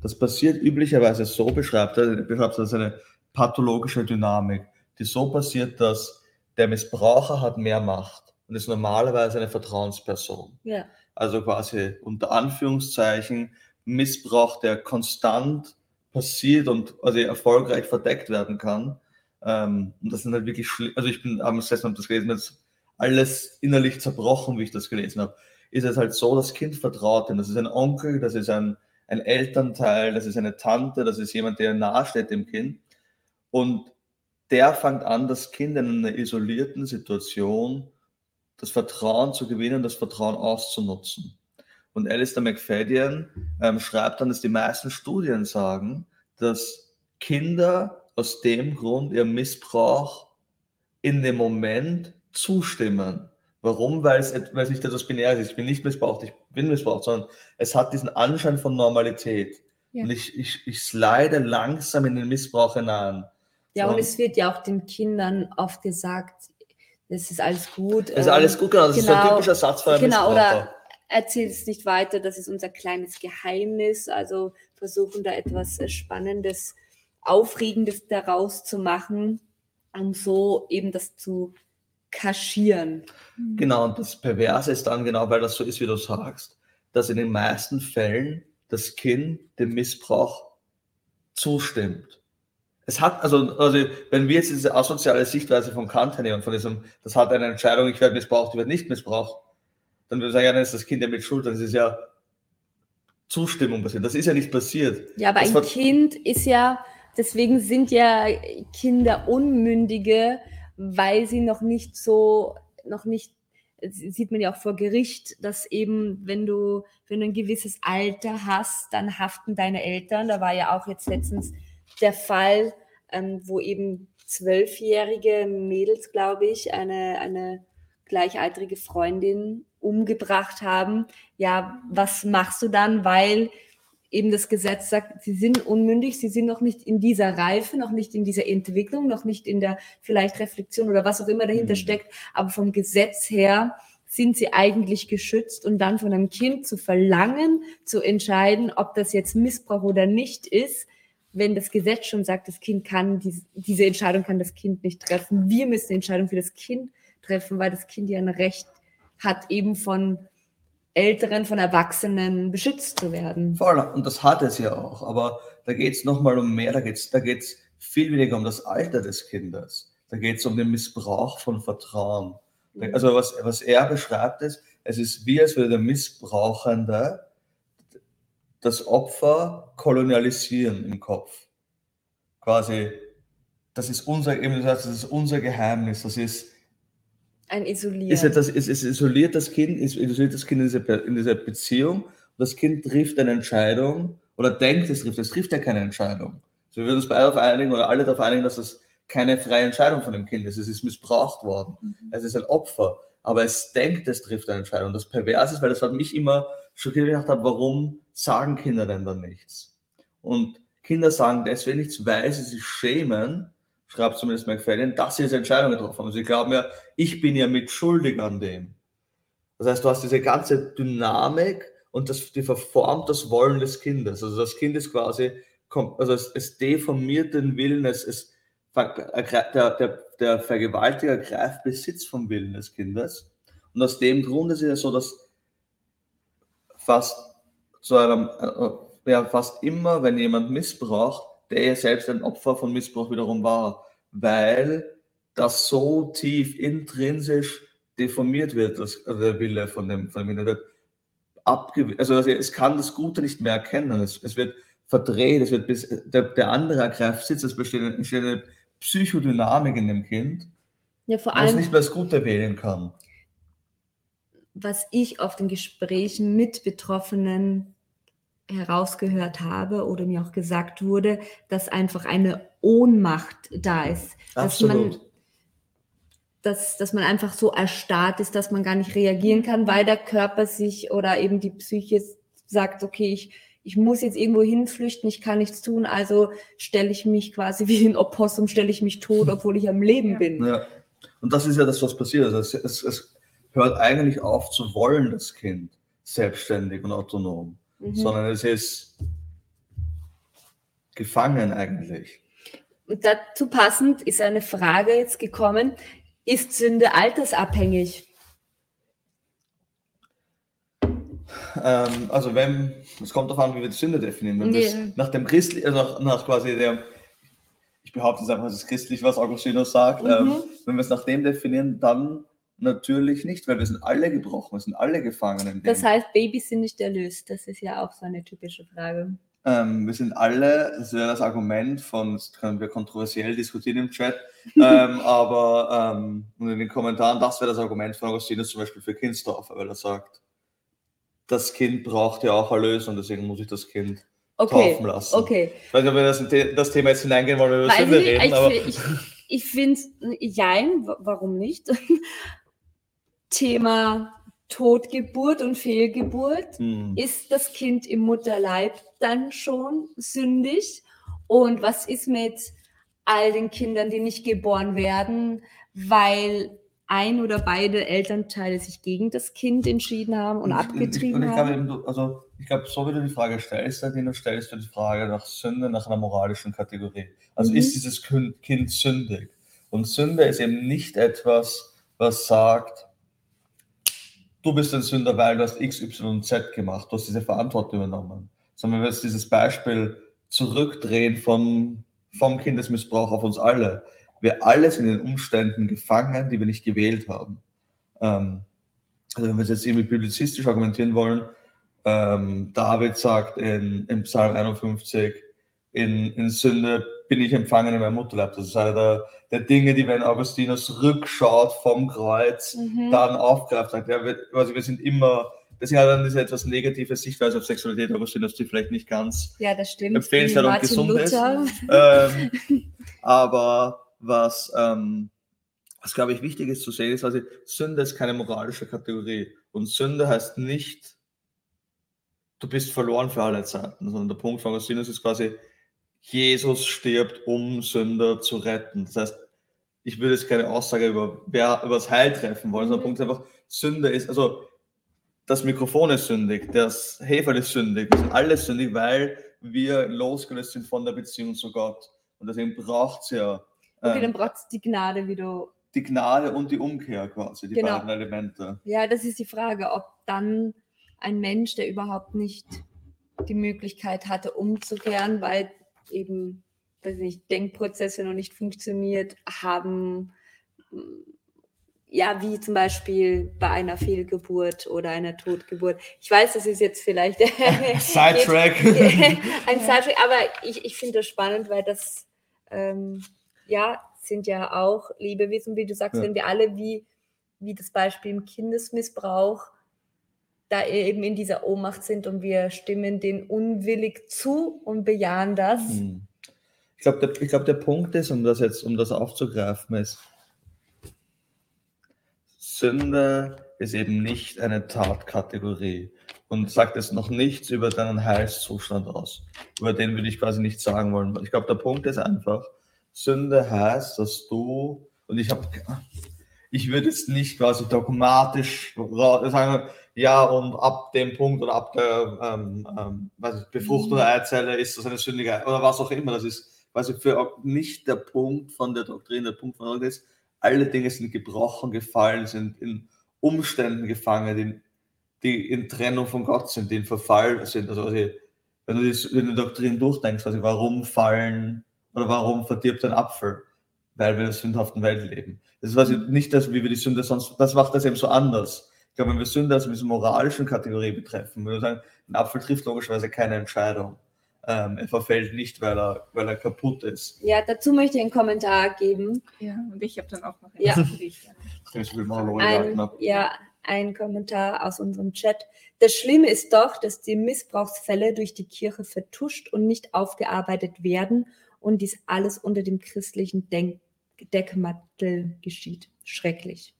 das passiert üblicherweise so, beschreibt er, beschreibt das eine pathologische Dynamik, die so passiert, dass der Missbraucher hat mehr Macht und ist normalerweise eine Vertrauensperson. Ja. Also quasi unter Anführungszeichen Missbrauch, der konstant passiert und also erfolgreich verdeckt werden kann ähm, und das sind halt wirklich, also ich bin am letzten das gelesen, jetzt alles innerlich zerbrochen, wie ich das gelesen habe. Ist es halt so, das Kind vertraut ihm. Das ist ein Onkel, das ist ein, ein Elternteil, das ist eine Tante, das ist jemand, der nahesteht dem Kind. Und der fängt an, das Kind in einer isolierten Situation das Vertrauen zu gewinnen, das Vertrauen auszunutzen. Und Alistair McFadden ähm, schreibt dann, dass die meisten Studien sagen, dass Kinder aus dem Grund ihrem Missbrauch in dem Moment zustimmen. Warum? Weil es, weil es nicht etwas Binäres ist. Ich bin nicht missbraucht, ich bin missbraucht, sondern es hat diesen Anschein von Normalität. Ja. Und ich, ich, ich slide langsam in den Missbrauch hinein. Ja, und, und es wird ja auch den Kindern oft gesagt, es ist alles gut. Es ist alles gut, genau. Das genau, ist so ein genau. typischer Satz von einem Genau, oder erzähl es nicht weiter, das ist unser kleines Geheimnis. Also versuchen da etwas Spannendes Aufregendes daraus zu machen und so eben das zu kaschieren. Genau, und das Perverse ist dann genau, weil das so ist, wie du sagst, dass in den meisten Fällen das Kind dem Missbrauch zustimmt. Es hat, also, also wenn wir jetzt diese asoziale Sichtweise von Kant nehmen, von diesem, das hat eine Entscheidung, ich werde missbraucht, ich werde nicht missbraucht, dann würde ich sagen, ja, dann ist das Kind ja mit Schuld, das ist ja Zustimmung passiert. Das ist ja nicht passiert. Ja, aber das ein Kind ist ja, Deswegen sind ja Kinder Unmündige, weil sie noch nicht so, noch nicht sieht man ja auch vor Gericht, dass eben, wenn du, wenn du ein gewisses Alter hast, dann haften deine Eltern. Da war ja auch jetzt letztens der Fall, ähm, wo eben zwölfjährige Mädels, glaube ich, eine, eine gleichaltrige Freundin umgebracht haben. Ja, was machst du dann? Weil eben das Gesetz sagt, sie sind unmündig, sie sind noch nicht in dieser Reife, noch nicht in dieser Entwicklung, noch nicht in der vielleicht Reflexion oder was auch immer dahinter mhm. steckt, aber vom Gesetz her sind sie eigentlich geschützt und dann von einem Kind zu verlangen, zu entscheiden, ob das jetzt Missbrauch oder nicht ist, wenn das Gesetz schon sagt, das Kind kann, diese Entscheidung kann das Kind nicht treffen. Wir müssen die Entscheidung für das Kind treffen, weil das Kind ja ein Recht hat, eben von Älteren, von Erwachsenen beschützt zu werden. Voll, und das hat es ja auch. Aber da geht es nochmal um mehr, da geht es da geht's viel weniger um das Alter des Kindes. Da geht es um den Missbrauch von Vertrauen. Mhm. Also was, was er beschreibt ist, es ist wie als würde der Missbrauchende das Opfer kolonialisieren im Kopf. Quasi, das ist unser, eben das ist unser Geheimnis, das ist ein Isolieren. Ist etwas, ist, ist isoliert das Kind, ist isoliert das Kind in dieser, in dieser Beziehung. Das Kind trifft eine Entscheidung oder denkt, es trifft, es trifft ja keine Entscheidung. So, wir würden uns beide darauf einigen oder alle darauf einigen, dass es keine freie Entscheidung von dem Kind ist. Es ist missbraucht worden. Mhm. Es ist ein Opfer. Aber es denkt, es trifft eine Entscheidung. Das pervers ist, weil das hat mich immer schockiert gedacht habe, warum sagen Kinder denn dann nichts? Und Kinder sagen deswegen nichts, weil sie sich schämen, schreibt zumindest McFadden, dass sie diese Entscheidung getroffen haben. Sie glauben ja, ich bin ja mitschuldig an dem. Das heißt, du hast diese ganze Dynamik und das, die verformt das Wollen des Kindes. Also das Kind ist quasi, also es, es deformiert den Willen, es, es, der, der, der Vergewaltiger greift Besitz vom Willen des Kindes. Und aus dem Grund ist es ja so, dass fast zu einem, äh, ja, fast immer, wenn jemand missbraucht, der ja selbst ein Opfer von Missbrauch wiederum war, weil das so tief intrinsisch deformiert wird, das, also der Wille von dem, von dem also, also es kann das Gute nicht mehr erkennen, es, es wird verdreht, es wird bis, der, der andere ergreift Sitz, es besteht eine, besteht eine Psychodynamik in dem Kind, ja, vor allem, was nicht mehr das Gute wählen kann. Was ich auf den Gesprächen mit Betroffenen herausgehört habe oder mir auch gesagt wurde, dass einfach eine Ohnmacht da ist. Dass man, dass, dass man einfach so erstarrt ist, dass man gar nicht reagieren kann, weil der Körper sich oder eben die Psyche sagt, okay, ich, ich muss jetzt irgendwo hinflüchten, ich kann nichts tun, also stelle ich mich quasi *laughs* wie ein Opossum, stelle ich mich tot, *laughs* obwohl ich am Leben ja. bin. Ja. Und das ist ja das, was passiert. Also es, es, es hört eigentlich auf zu wollen, das Kind, selbstständig und autonom mhm. sondern es ist gefangen eigentlich. Und dazu passend ist eine Frage jetzt gekommen, ist Sünde altersabhängig? Ähm, also wenn, es kommt darauf an, wie wir die Sünde definieren. Wenn nee. nach dem Christlich, also nach, nach, quasi der, ich behaupte jetzt einfach, es ist christlich, was Augustinus sagt, mhm. ähm, wenn wir es nach dem definieren, dann Natürlich nicht, weil wir sind alle gebrochen, wir sind alle gefangen. das heißt, Babys sind nicht erlöst. Das ist ja auch so eine typische Frage. Ähm, wir sind alle, das wäre das Argument von, das können wir kontroversiell diskutieren im Chat, *laughs* ähm, aber ähm, und in den Kommentaren, das wäre das Argument von Augustinus zum Beispiel für Kindsdorf, weil er sagt, das Kind braucht ja auch Erlösung, deswegen muss ich das Kind okay. taufen lassen. Okay. Ich weiß nicht, ob wir das, in das Thema jetzt hineingehen wollen, wenn wir über Sünde reden. Ich, aber ich, ich finde, jein, warum nicht? Thema Totgeburt und Fehlgeburt. Mhm. Ist das Kind im Mutterleib dann schon sündig? Und was ist mit all den Kindern, die nicht geboren werden, weil ein oder beide Elternteile sich gegen das Kind entschieden haben und, und abgetrieben und ich, haben? Glaube, also ich glaube, so wie du die Frage stellst, Nadine, stellst du die Frage nach Sünde, nach einer moralischen Kategorie. Also mhm. ist dieses Kind sündig? Und Sünde ist eben nicht etwas, was sagt, du bist ein Sünder, weil du hast X, Y und Z gemacht, du hast diese Verantwortung übernommen. Sondern wenn wir jetzt dieses Beispiel zurückdrehen von, vom Kindesmissbrauch auf uns alle. Wir alle sind in den Umständen gefangen, die wir nicht gewählt haben. Ähm, also wenn wir jetzt irgendwie publizistisch argumentieren wollen, ähm, David sagt in, in Psalm 51, in, in Sünde bin ich empfangen in meinem Mutterleib. Das ist einer der, der Dinge, die, wenn Augustinus rückschaut vom Kreuz, Mhm. dann aufgreift. Sagt, ja, wir, also wir sind immer, deswegen hat er dann diese etwas negative Sichtweise auf Sexualität, Augustinus, die vielleicht nicht ganz Ja, das stimmt. Empfehlenswert und gesund ist. Luther. ähm, *laughs* aber was, ähm, was glaube ich wichtig ist zu sehen, ist, also Sünde ist keine moralische Kategorie. Und Sünde heißt nicht, du bist verloren für alle Zeiten, sondern der Punkt von Augustinus ist quasi, Jesus stirbt, um Sünder zu retten. Das heißt, ich würde jetzt keine Aussage über, wer, über das Heil treffen wollen, sondern der Punkt ist einfach, Sünde ist, also das Mikrofon ist sündig, das Hefe ist sündig, das sind alles sündig, weil wir losgelöst sind von der Beziehung zu Gott. Und deswegen braucht es ja Okay, ähm, dann braucht es die Gnade, wie du. die Gnade und die Umkehr quasi, die Genau. beiden Elemente. Ja, das ist die Frage, ob dann ein Mensch, der überhaupt nicht die Möglichkeit hatte, umzukehren, weil eben, weiß nicht, Denkprozesse noch nicht funktioniert haben, ja, wie zum Beispiel bei einer Fehlgeburt oder einer Totgeburt. Ich weiß, das ist jetzt vielleicht *laughs* Sidetrack. *laughs* ein Sidetrack, aber ich, ich finde das spannend, weil das ähm, ja sind ja auch Lebewesen, wie du sagst, Ja. wenn wir alle wie, wie das Beispiel im Kindesmissbrauch da eben in dieser Ohnmacht sind und wir stimmen den unwillig zu und bejahen das. Hm. Ich glaube, der, glaub, der Punkt ist, um das jetzt, um das aufzugreifen, ist, Sünde ist eben nicht eine Tatkategorie und sagt es noch nichts über deinen Heilszustand aus. Über den würde ich quasi nicht sagen wollen. Ich glaube, der Punkt ist einfach, Sünde heißt, dass du, und ich habe, ich würde jetzt nicht quasi dogmatisch sagen, ja, und ab dem Punkt oder ab der ähm, ähm, weiß ich, Befruchtung der Eizelle ist das eine sündige oder was auch immer. Das ist quasi für nicht der Punkt von der Doktrin. Der Punkt von der Doktrin ist, alle Dinge sind gebrochen, gefallen, sind in Umständen gefangen, die, die in Trennung von Gott sind, die in Verfall sind. Also, also wenn du die, wenn du die Doktrin durchdenkst, also warum fallen oder warum verdirbt ein Apfel? Weil wir in der sündhaften Welt leben. Das ist quasi nicht das, wie wir die Sünde sonst, das macht das eben so anders. Ich glaube, wenn wir Sünde als diese moralischen Kategorie betreffen, würde ich sagen, ein Apfel trifft logischerweise keine Entscheidung. Ähm, er verfällt nicht, weil er, weil er kaputt ist. Ja, dazu möchte ich einen Kommentar geben. Ja, und ich habe dann auch noch Ja. eine, *laughs* die ich gerne- Nachdem ich so viel Monologe gehalten Ein, habe. ja, ein Kommentar aus unserem Chat. Das Schlimme ist doch, dass die Missbrauchsfälle durch die Kirche vertuscht und nicht aufgearbeitet werden und dies alles unter dem christlichen Denk Deckmantel geschieht. Schrecklich.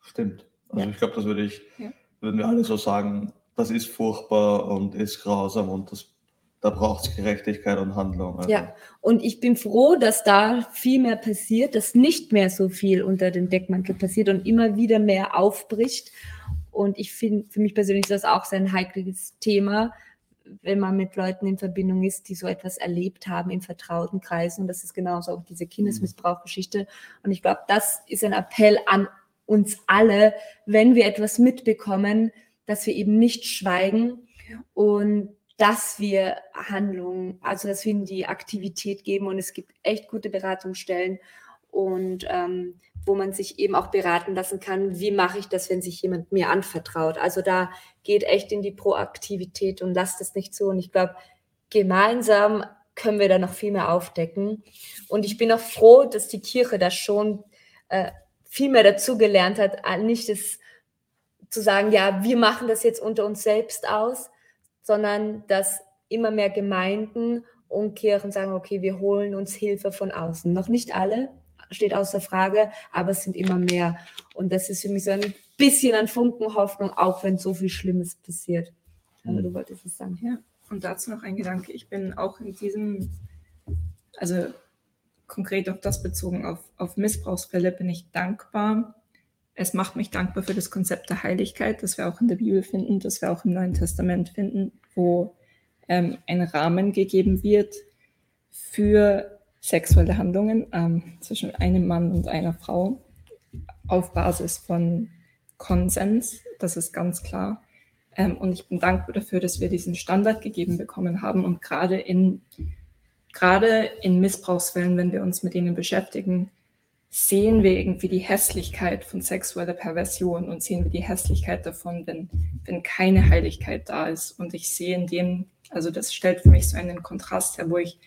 Stimmt. Also Ja. ich glaube, das würde ich, Ja. würden wir alle so sagen, das ist furchtbar und ist grausam und das, da braucht es Gerechtigkeit und Handlung. Also, Ja, und ich bin froh, dass da viel mehr passiert, dass nicht mehr so viel unter dem Deckmantel passiert und immer wieder mehr aufbricht. Und ich finde, für mich persönlich ist das auch so ein heikles Thema, wenn man mit Leuten in Verbindung ist, die so etwas erlebt haben in vertrauten Kreisen. Und das ist genauso auch diese Kindesmissbrauchgeschichte. Und ich glaube, das ist ein Appell an uns alle, wenn wir etwas mitbekommen, dass wir eben nicht schweigen und dass wir Handlungen, also dass wir ihnen die Aktivität geben und es gibt echt gute Beratungsstellen und ähm, wo man sich eben auch beraten lassen kann, wie mache ich das, wenn sich jemand mir anvertraut. Also da geht echt in die Proaktivität und lasst es nicht so. Und ich glaube, gemeinsam können wir da noch viel mehr aufdecken. Und ich bin auch froh, dass die Kirche da schon äh, viel mehr dazu gelernt hat, äh, nicht das zu sagen, ja, wir machen das jetzt unter uns selbst aus, sondern dass immer mehr Gemeinden und Kirchen sagen, okay, wir holen uns Hilfe von außen. Noch nicht alle, steht außer Frage, aber es sind immer mehr. Und das ist für mich so ein bisschen ein Funken Hoffnung, auch wenn so viel Schlimmes passiert. Mhm. du wolltest es sagen. Ja, und dazu noch ein Gedanke. Ich bin auch in diesem, also konkret auf das bezogen, auf, auf Missbrauchsfälle bin ich dankbar. Es macht mich dankbar für das Konzept der Heiligkeit, das wir auch in der Bibel finden, das wir auch im Neuen Testament finden, wo ähm, ein Rahmen gegeben wird für sexuelle Handlungen ähm, zwischen einem Mann und einer Frau auf Basis von Konsens, das ist ganz klar. Ähm, und ich bin dankbar dafür, dass wir diesen Standard gegeben bekommen haben. Und gerade in, gerade in Missbrauchsfällen, wenn wir uns mit ihnen beschäftigen, sehen wir irgendwie die Hässlichkeit von sexueller Perversion und sehen wir die Hässlichkeit davon, wenn, wenn keine Heiligkeit da ist. Und ich sehe in dem, also das stellt für mich so einen Kontrast her, wo ich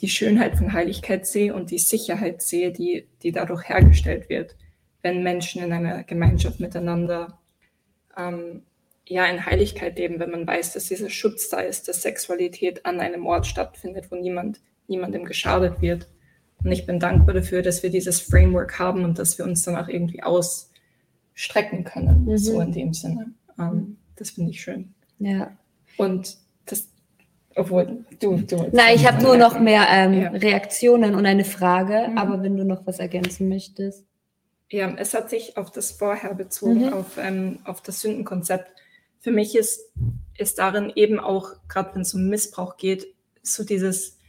die Schönheit von Heiligkeit sehe und die Sicherheit sehe, die, die dadurch hergestellt wird, wenn Menschen in einer Gemeinschaft miteinander ähm, ja in Heiligkeit leben, wenn man weiß, dass dieser Schutz da ist, dass Sexualität an einem Ort stattfindet, wo niemand niemandem geschadet wird. Und ich bin dankbar dafür, dass wir dieses Framework haben und dass wir uns danach irgendwie ausstrecken können, mhm. so in dem Sinne. Ähm, das finde ich schön. Ja. Und das, obwohl du, du Nein, ich habe nur noch mehr ähm, ja. Reaktionen und eine Frage, mhm. aber wenn du noch was ergänzen möchtest. Ja, es hat sich auf das Vorher bezogen, mhm. auf, ähm, auf das Sündenkonzept. Für mich ist, ist darin eben auch, gerade wenn es um Missbrauch geht, so dieses,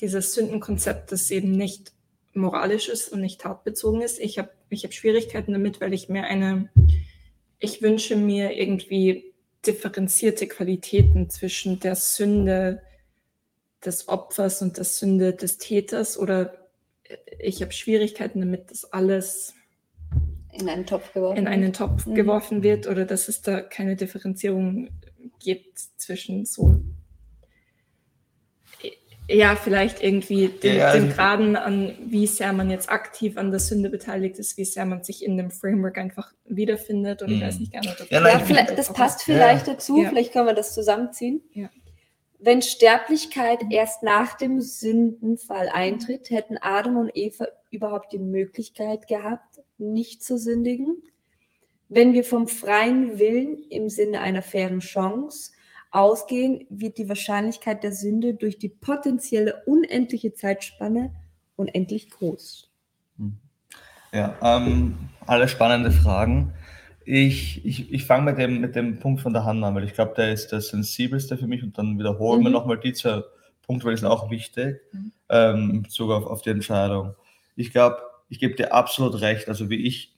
dieses Sündenkonzept, das eben nicht moralisch ist und nicht tatbezogen ist. Ich habe ich hab Schwierigkeiten damit, weil ich mir eine, ich wünsche mir irgendwie differenzierte Qualitäten zwischen der Sünde des Opfers und der Sünde des Täters oder ich habe Schwierigkeiten damit, dass alles in einen Topf geworfen, in einen Topf mhm. geworfen wird oder dass es da keine Differenzierung gibt zwischen so ja, vielleicht irgendwie den, ja, den Graden an, wie sehr man jetzt aktiv an der Sünde beteiligt ist, wie sehr man sich in dem Framework einfach wiederfindet und ich weiß mhm. nicht gerne. Ja, ja, vielleicht, das passt vielleicht dazu, vielleicht können wir das zusammenziehen. Wenn Sterblichkeit erst nach dem Sündenfall eintritt, hätten Adam und Eva überhaupt die Möglichkeit gehabt, nicht zu sündigen? Wenn wir vom freien Willen im Sinne einer fairen Chance ausgehen, wird die Wahrscheinlichkeit der Sünde durch die potenzielle unendliche Zeitspanne unendlich groß. Hm. Ja, ähm, alle spannende Fragen. Ich, ich, ich fange mit dem, mit dem Punkt von der Hand an, weil ich glaube, der ist der sensibelste für mich und dann wiederholen mhm. wir nochmal die zwei Punkte, weil die sind auch wichtig mhm. ähm, in Bezug auf, auf die Entscheidung. Ich glaube, ich gebe dir absolut recht. Also wie ich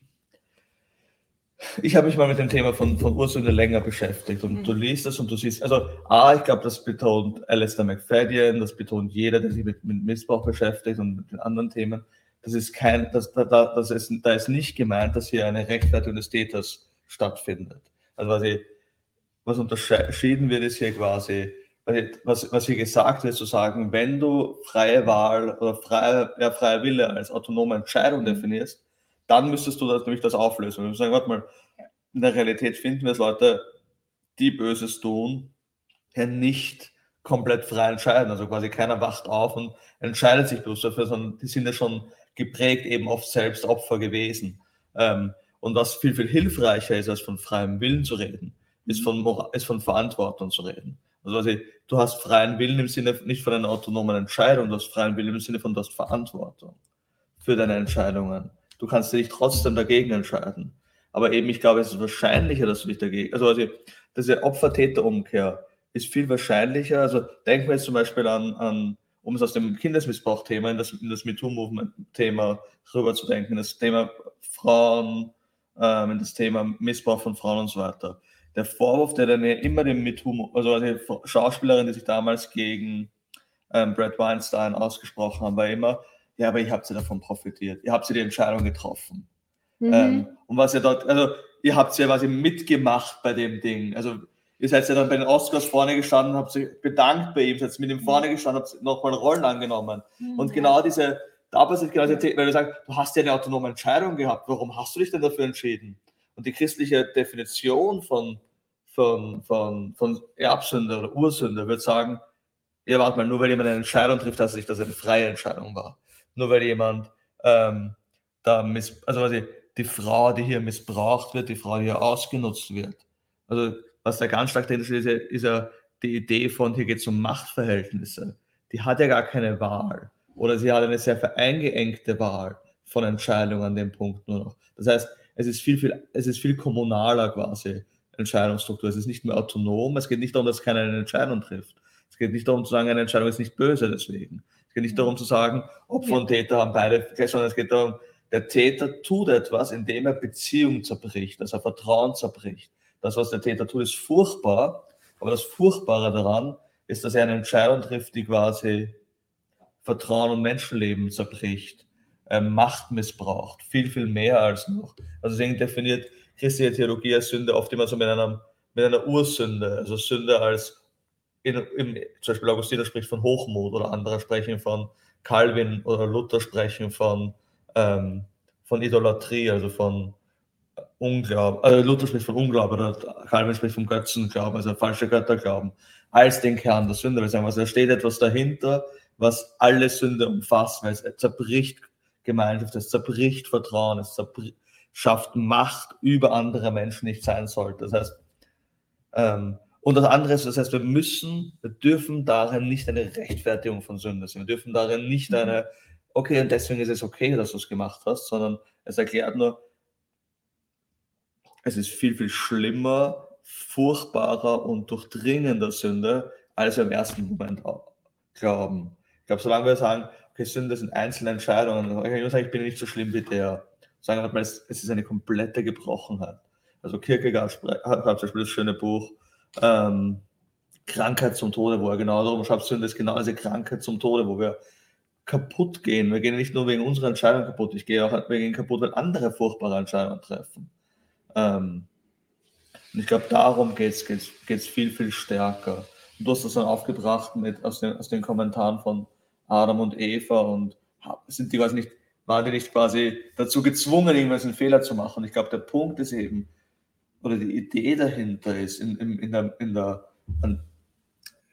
ich habe mich mal mit dem Thema von, von Ursünde länger beschäftigt und mhm. du liest das und du siehst, also A, ich glaube, das betont Alistair McFadden, das betont jeder, der sich mit, mit, Missbrauch beschäftigt und mit den anderen Themen. Das ist kein, das, da, das ist, da ist nicht gemeint, dass hier eine Rechtfertigung des Täters stattfindet. Also quasi, was unterschieden wird, ist hier quasi, was, was hier gesagt wird, zu sagen, wenn du freie Wahl oder freie, ja, freie Wille als autonome Entscheidung mhm. definierst, dann müsstest du das, nämlich das auflösen. Und sagen, warte mal, in der Realität finden wir es Leute, die Böses tun, ja nicht komplett frei entscheiden. Also quasi keiner wacht auf und entscheidet sich bloß dafür, sondern die sind ja schon geprägt eben oft selbst Opfer gewesen. Ähm, und was viel, viel hilfreicher ist, als von freiem Willen zu reden, ist von, ist von Verantwortung zu reden. Also quasi, du hast freien Willen im Sinne nicht von einer autonomen Entscheidung, du hast freien Willen im Sinne von, du hast Verantwortung für deine Entscheidungen. Du kannst dich trotzdem dagegen entscheiden. Aber eben, ich glaube, es ist wahrscheinlicher, dass du dich dagegen, also, also diese Opfer-Täter-Umkehr ist viel wahrscheinlicher. Also denken wir jetzt zum Beispiel an, an um es aus dem Kindesmissbrauch-Thema in das, in das MeToo-Movement-Thema rüberzudenken, das Thema Frauen, ähm, in das Thema Missbrauch von Frauen und so weiter. Der Vorwurf, der dann immer dem MeToo, also die Schauspielerin, die sich damals gegen ähm, Brad Weinstein ausgesprochen haben, war immer, ja, aber ihr habt ja davon profitiert. Ihr habt ja die Entscheidung getroffen. Mhm. Ähm, und was ihr dort, also ihr habt ja quasi mitgemacht bei dem Ding. Also ihr seid ja dann bei den Oscars vorne gestanden, habt euch bedankt bei ihm, seid mit ihm vorne gestanden, habt nochmal Rollen angenommen. Mhm. Und genau diese, da passiert genau diese, weil du sagst, du hast ja eine autonome Entscheidung gehabt, warum hast du dich denn dafür entschieden? Und die christliche Definition von, von, von, von Erbsünde oder Ursünde wird sagen, ja, warte mal, nur weil jemand eine Entscheidung trifft, dass es das eine freie Entscheidung war nur weil jemand ähm, da miss also quasi die Frau, die hier missbraucht wird, die Frau, die hier ausgenutzt wird. Also was da ganz stark drin ist, ist ja, ist ja die Idee von, hier geht es um Machtverhältnisse. Die hat ja gar keine Wahl. Oder sie hat eine sehr vereingeengte Wahl von Entscheidungen an dem Punkt nur noch. Das heißt, es ist viel, viel, es ist viel kommunaler quasi, Entscheidungsstruktur. Es ist nicht mehr autonom. Es geht nicht darum, dass keiner eine Entscheidung trifft. Es geht nicht darum zu sagen, eine Entscheidung ist nicht böse deswegen geht nicht darum zu sagen, Opfer und Täter haben beide, sondern es geht darum, der Täter tut etwas, indem er Beziehung zerbricht, dass er Vertrauen zerbricht. Das, was der Täter tut, ist furchtbar, aber das Furchtbare daran ist, dass er eine Entscheidung trifft, die quasi Vertrauen und Menschenleben zerbricht, äh, Macht missbraucht, viel, viel mehr als noch. Also deswegen definiert christliche Theologie als Sünde oft immer so mit einer, mit einer Ursünde, also Sünde als in, in, zum Beispiel Augustinus spricht von Hochmut oder andere sprechen von Calvin oder Luther sprechen von, ähm, von Idolatrie, also von Unglauben. Also Luther spricht von Unglauben oder Calvin spricht vom Götzenglauben, also falsche Götterglauben, als den Kern der Sünde. Also da steht etwas dahinter, was alle Sünde umfasst, weil es zerbricht Gemeinschaft, es zerbricht Vertrauen, es zerbricht, schafft Macht über andere Menschen nicht sein sollte. Das heißt, ähm, und das andere ist, das heißt, wir müssen, wir dürfen darin nicht eine Rechtfertigung von Sünde sehen. Wir dürfen darin nicht mhm. eine, okay, und deswegen ist es okay, dass du es gemacht hast, sondern es erklärt nur, es ist viel, viel schlimmer, furchtbarer und durchdringender Sünde, als wir im ersten Moment glauben. Ich glaube, solange wir sagen, okay, Sünde sind einzelne Entscheidungen, ich, sagen, ich bin nicht so schlimm wie der, sagen wir mal, es ist eine komplette Gebrochenheit. Also Kierkegaard hat zum Beispiel das schöne Buch ähm, Krankheit zum Tode, wo er genau darum schreibt, Sünde ist genau diese Krankheit zum Tode, wo wir kaputt gehen. Wir gehen nicht nur wegen unserer Entscheidung kaputt, ich gehe auch wegen kaputt, wenn andere furchtbare Entscheidungen treffen. Ähm, und ich glaube, darum geht es viel, viel stärker. Und du hast das dann aufgebracht mit, aus, den, aus den Kommentaren von Adam und Eva und sind die, weiß nicht, waren die nicht quasi dazu gezwungen, irgendwas einen Fehler zu machen. Ich glaube, der Punkt ist eben, oder die Idee dahinter ist, in, in, in der, in der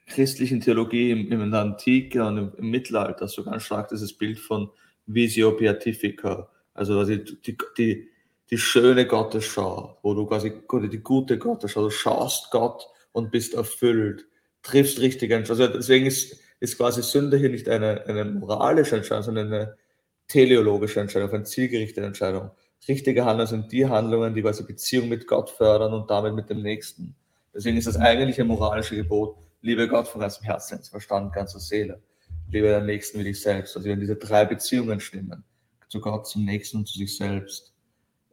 christlichen Theologie im, in der Antike und im, im, Mittelalter so ganz stark dieses Bild von Visio Beatifica, also quasi die, die, die schöne Gottesschau, wo du quasi die gute Gottesschau, du schaust Gott und bist erfüllt, triffst richtige Entscheidungen. Also deswegen ist, ist quasi Sünde hier nicht eine, eine moralische Entscheidung, sondern eine teleologische Entscheidung, eine zielgerichtete Entscheidung. Richtige Handlungen sind die Handlungen, die quasi Beziehung mit Gott fördern und damit mit dem Nächsten. Deswegen ist das eigentliche moralische Gebot, liebe Gott von ganzem Herzen, Verstand, ganzer Seele. Liebe deinen Nächsten wie dich selbst. Also wenn diese drei Beziehungen stimmen, zu Gott, zum Nächsten und zu sich selbst,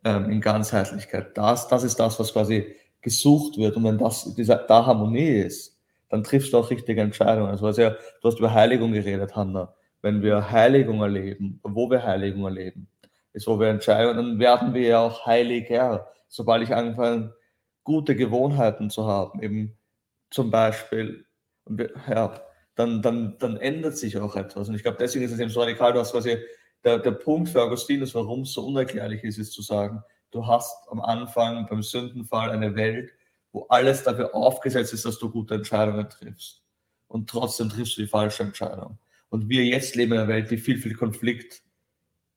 ähm, in Ganzheitlichkeit, das, das ist das, was quasi gesucht wird. Und wenn das, dieser, da Harmonie ist, dann triffst du auch richtige Entscheidungen. Also ja, du hast über Heiligung geredet, Hanna. Wenn wir Heiligung erleben, wo wir Heiligung erleben, ist, wo wir entscheiden, dann werden wir ja auch heiliger, sobald ich anfange, gute Gewohnheiten zu haben, eben zum Beispiel, ja, dann, dann, dann ändert sich auch etwas. Und ich glaube, deswegen ist es eben so radikal, du hast quasi, der, der Punkt für Augustinus, warum es so unerklärlich ist, ist zu sagen, du hast am Anfang beim Sündenfall eine Welt, wo alles dafür aufgesetzt ist, dass du gute Entscheidungen triffst. Und trotzdem triffst du die falsche Entscheidung. Und wir jetzt leben in einer Welt, die viel, viel Konflikt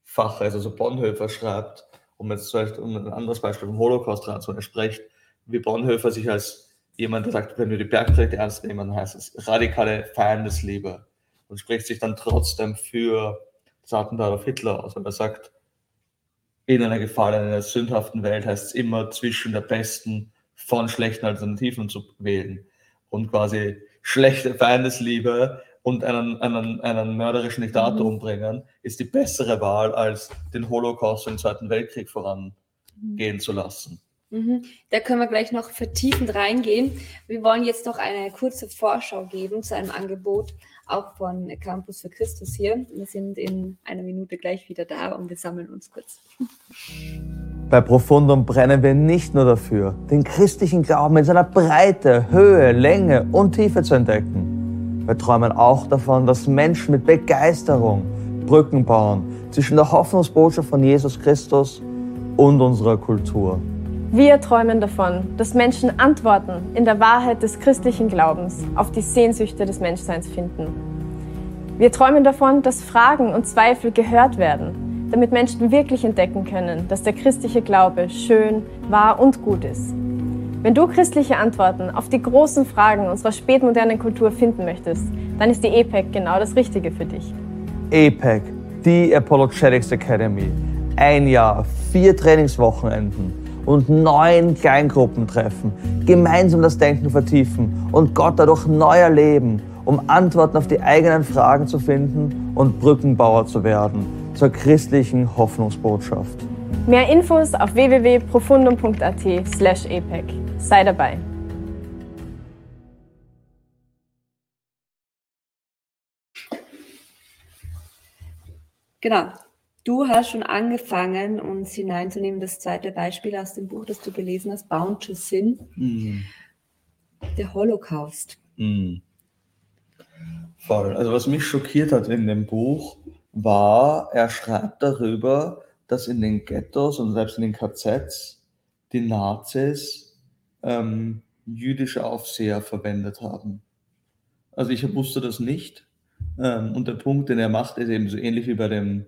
Fache, also so Bonhoeffer schreibt, um jetzt vielleicht um ein anderes Beispiel vom Holocaust ranzuholen, er spricht, wie Bonhoeffer sich als jemand, der sagt, wenn wir die Bergpredigt ernst nehmen, dann heißt es radikale Feindesliebe und spricht sich dann trotzdem für das Attentat auf Hitler aus, weil er sagt, in einer gefallenen, einer sündhaften Welt heißt es immer zwischen der besten von schlechten Alternativen zu wählen und quasi schlechte Feindesliebe und einen, einen, einen mörderischen Diktator mhm. umbringen, ist die bessere Wahl, als den Holocaust und den Zweiten Weltkrieg vorangehen mhm. zu lassen. Mhm. Da können wir gleich noch vertiefend reingehen. Wir wollen jetzt noch eine kurze Vorschau geben zu einem Angebot, auch von Campus für Christus hier. Wir sind in einer Minute gleich wieder da und wir sammeln uns kurz. Bei Profundum brennen wir nicht nur dafür, den christlichen Glauben in seiner Breite, Höhe, Länge und Tiefe zu entdecken wir träumen auch davon, dass Menschen mit Begeisterung Brücken bauen zwischen der Hoffnungsbotschaft von Jesus Christus und unserer Kultur. Wir träumen davon, dass Menschen Antworten in der Wahrheit des christlichen Glaubens auf die Sehnsüchte des Menschseins finden. Wir träumen davon, dass Fragen und Zweifel gehört werden, damit Menschen wirklich entdecken können, dass der christliche Glaube schön, wahr und gut ist. Wenn du christliche Antworten auf die großen Fragen unserer spätmodernen Kultur finden möchtest, dann ist die EPEC genau das Richtige für dich. EPEC, die Apologetics Academy. Ein Jahr, vier Trainingswochenenden und neun Kleingruppentreffen. Gemeinsam das Denken vertiefen und Gott dadurch neu erleben, um Antworten auf die eigenen Fragen zu finden und Brückenbauer zu werden zur christlichen Hoffnungsbotschaft. Mehr Infos auf www.profundum.at/epec. Sei dabei. Genau. Du hast schon angefangen, uns hineinzunehmen, das zweite Beispiel aus dem Buch, das du gelesen hast, Bound to Sin, mm. der Holocaust. Mm. Voll. Also was mich schockiert hat in dem Buch, war, er schreibt darüber, dass in den Ghettos und selbst in den KZs die Nazis ähm, jüdische Aufseher verwendet haben. Also ich wusste das nicht. Ähm, und der Punkt, den er macht, ist eben so ähnlich wie bei dem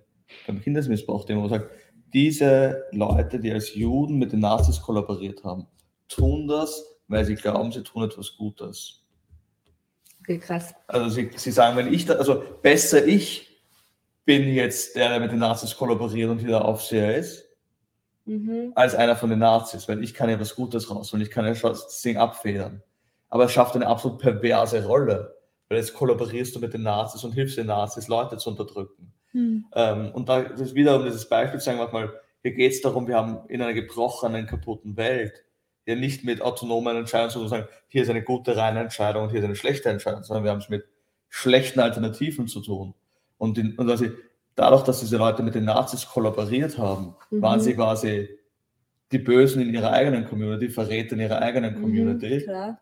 beim Kindesmissbrauch, den man sagt, diese Leute, die als Juden mit den Nazis kollaboriert haben, tun das, weil sie glauben, sie tun etwas Gutes. Okay, krass. Also sie, sie sagen, wenn ich da, also besser ich bin jetzt der, der mit den Nazis kollaboriert und wieder Aufseher ist, Mhm. als einer von den Nazis, weil ich kann ja was Gutes raus und ich kann ja das Ding abfedern. Aber es schafft eine absolut perverse Rolle, weil jetzt kollaborierst du mit den Nazis und hilfst den Nazis, Leute zu unterdrücken. Hm. Ähm, und da ist wieder um dieses Beispiel zu sagen, manchmal, hier geht es darum, wir haben in einer gebrochenen, kaputten Welt ja nicht mit autonomen Entscheidungen, sondern sagen, hier ist eine gute, reine Entscheidung und hier ist eine schlechte Entscheidung, sondern wir haben es mit schlechten Alternativen zu tun. Und, in, und also dadurch, dass diese Leute mit den Nazis kollaboriert haben, Mhm. waren sie quasi die Bösen in ihrer eigenen Community, Verräter in ihrer eigenen Community Mhm,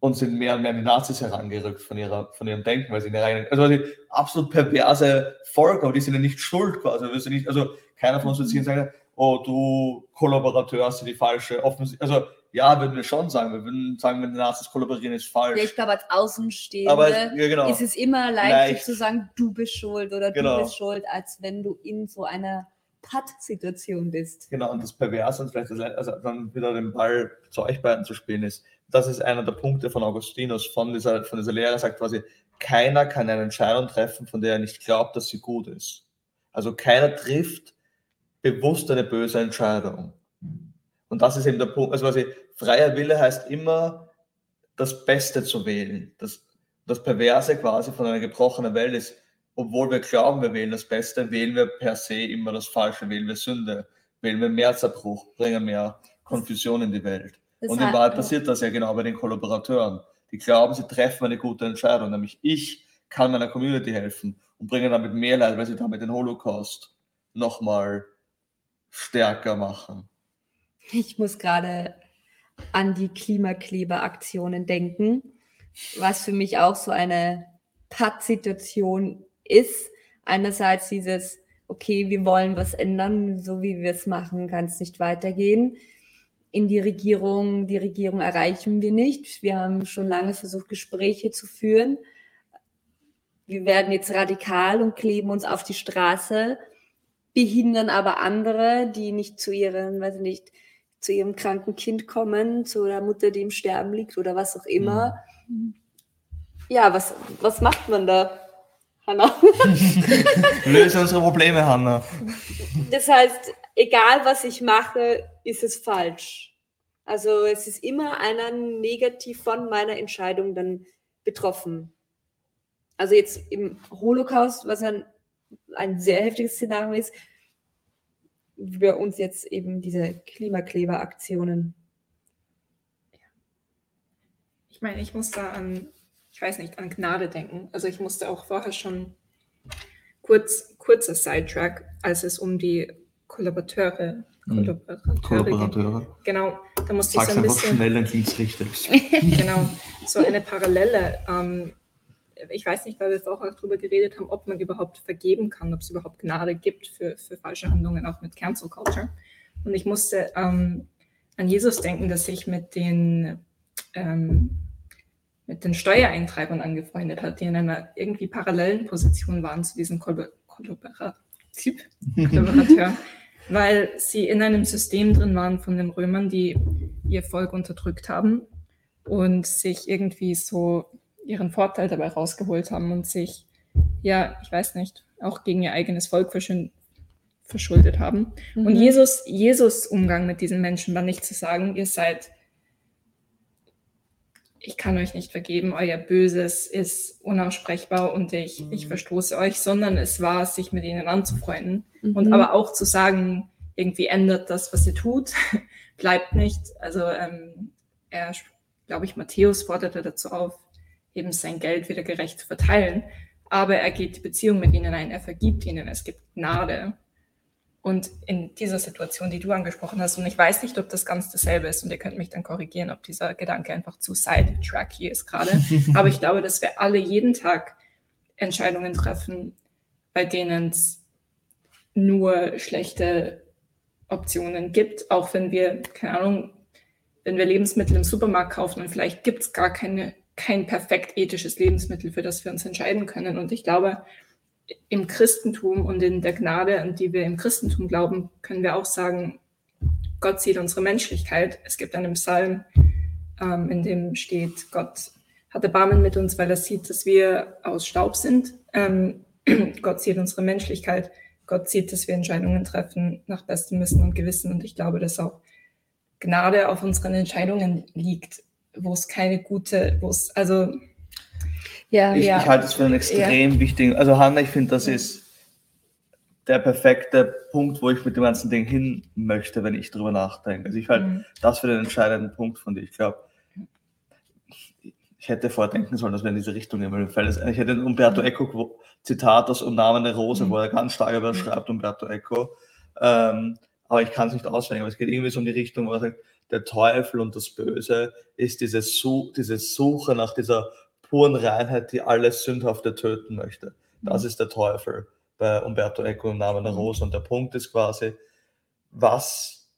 und sind mehr und mehr an die Nazis herangerückt von, ihrer, von ihrem Denken, weil sie in ihrer eigenen, also die absolut perverse Folge, aber die sind ja nicht schuld quasi. Also, nicht, also keiner von uns wird sich sagen, oh, du Kollaborateur hast du die falsche, offensichtlich, also ja, würden wir schon sagen, wir würden sagen, wenn die Nazis kollaborieren, ist falsch. Ja, ich glaube, als Außenstehende aber ja, genau. ist es immer leichter Leicht. zu sagen, du bist schuld oder Genau. du bist schuld, als wenn du in so einer Patt-Situation bist. Genau, und das Perverse und vielleicht das, also dann wieder den Ball zu euch beiden zu spielen ist, das ist einer der Punkte von Augustinus, von dieser, von dieser Lehre, sagt quasi, keiner kann eine Entscheidung treffen, von der er nicht glaubt, dass sie gut ist. Also keiner trifft bewusst eine böse Entscheidung. Und das ist eben der Punkt, also quasi, freier Wille heißt immer, das Beste zu wählen. Das, das Perverse quasi von einer gebrochenen Welt ist, obwohl wir glauben, wir wählen das Beste, wählen wir per se immer das Falsche, wählen wir Sünde, wählen wir mehr Zerbruch, bringen mehr Konfusion in die Welt. Das Und in Wahrheit passiert das ja genau bei den Kollaborateuren. Die glauben, sie treffen eine gute Entscheidung, nämlich ich kann meiner Community helfen und bringen damit mehr Leid, weil sie damit den Holocaust nochmal stärker machen. Ich muss gerade an die Klimakleberaktionen denken, was für mich auch so eine Patt-Situation ist. Einerseits dieses, okay, wir wollen was ändern, so wie wir es machen, kann es nicht weitergehen. In die Regierung, die Regierung erreichen wir nicht. Wir haben schon lange versucht, Gespräche zu führen. Wir werden jetzt radikal und kleben uns auf die Straße, behindern aber andere, die nicht zu ihren, weiß ich nicht, zu ihrem kranken Kind kommen, zu der Mutter, die im Sterben liegt oder was auch immer. Ja, was, was macht man da, Hanna? *laughs* Löse unsere Probleme, Hanna. Das heißt, egal was ich mache, ist es falsch. Also es ist immer einer negativ von meiner Entscheidung dann betroffen. Also jetzt im Holocaust, was ein, ein sehr heftiges Szenario ist, bei uns jetzt eben diese Klimakleberaktionen. Ich meine, ich musste an, ich weiß nicht, an Gnade denken. Also ich musste auch vorher schon kurz, kurzer Sidetrack, als es um die Kollaborateure, Mhm. Kollaborateure ging. Kollaborateure. Genau, da musste ich Sag's so ein bisschen, schnell, dann klingt's richtig. *laughs* genau, so eine Parallele. Ähm, ich weiß nicht, weil wir vorher darüber geredet haben, ob man überhaupt vergeben kann, ob es überhaupt Gnade gibt für, für falsche Handlungen, auch mit Cancel Culture. Und ich musste ähm, an Jesus denken, dass sich mit den, ähm, mit den Steuereintreibern angefreundet hat, die in einer irgendwie parallelen Position waren zu diesem *laughs* Kollaborateur, weil sie in einem System drin waren von den Römern, die ihr Volk unterdrückt haben und sich irgendwie so ihren Vorteil dabei rausgeholt haben und sich, ja, ich weiß nicht, auch gegen ihr eigenes Volk verschuldet haben. Und Mhm. Jesus, Jesus Umgang mit diesen Menschen war nicht zu sagen, ihr seid, ich kann euch nicht vergeben, euer Böses ist unaussprechbar und ich, ich verstoße euch, sondern es war, sich mit ihnen anzufreunden und Mhm. aber auch zu sagen, irgendwie ändert das, was ihr tut, *laughs* bleibt nicht. Also ähm, er, glaube ich, Matthäus forderte dazu auf, eben sein Geld wieder gerecht zu verteilen. Aber er geht die Beziehung mit ihnen ein, er vergibt ihnen, es gibt Gnade. Und in dieser Situation, die du angesprochen hast, und ich weiß nicht, ob das ganz dasselbe ist, und ihr könnt mich dann korrigieren, ob dieser Gedanke einfach zu sidetracky ist gerade, *laughs* aber ich glaube, dass wir alle jeden Tag Entscheidungen treffen, bei denen es nur schlechte Optionen gibt, auch wenn wir, keine Ahnung, wenn wir Lebensmittel im Supermarkt kaufen und vielleicht gibt es gar keine, kein perfekt ethisches Lebensmittel, für das wir uns entscheiden können. Und ich glaube, im Christentum und in der Gnade, an die wir im Christentum glauben, können wir auch sagen, Gott sieht unsere Menschlichkeit. Es gibt einen Psalm, ähm, in dem steht, Gott hat Erbarmen mit uns, weil er sieht, dass wir aus Staub sind. Ähm, *clears throat* Gott sieht unsere Menschlichkeit. Gott sieht, dass wir Entscheidungen treffen nach bestem Wissen und Gewissen. Und ich glaube, dass auch Gnade auf unseren Entscheidungen liegt, wo es keine gute, wo es, also ja, ich, ja. ich halte es für einen extrem ja. wichtigen. Also Hanna, ich finde, das ist der perfekte Punkt, wo ich mit dem ganzen Ding hin möchte, wenn ich drüber nachdenke. Also ich halte mhm. das für den entscheidenden Punkt von dir. Ich glaube, ich hätte vordenken sollen, dass wir in diese Richtung gehen, ich hätte ein Umberto Eco Zitat aus Um Namen der Rose, mhm. wo er ganz stark über mhm. schreibt, Umberto Eco. Ähm, aber ich kann es nicht auswendig, aber es geht irgendwie so in die Richtung, wo er sagt, der Teufel und das Böse ist diese, Such, diese Suche nach dieser puren Reinheit, die alles Sündhafte töten möchte. Das mhm. ist der Teufel bei Umberto Eco im Namen der mhm. Rose. Und der Punkt ist quasi, was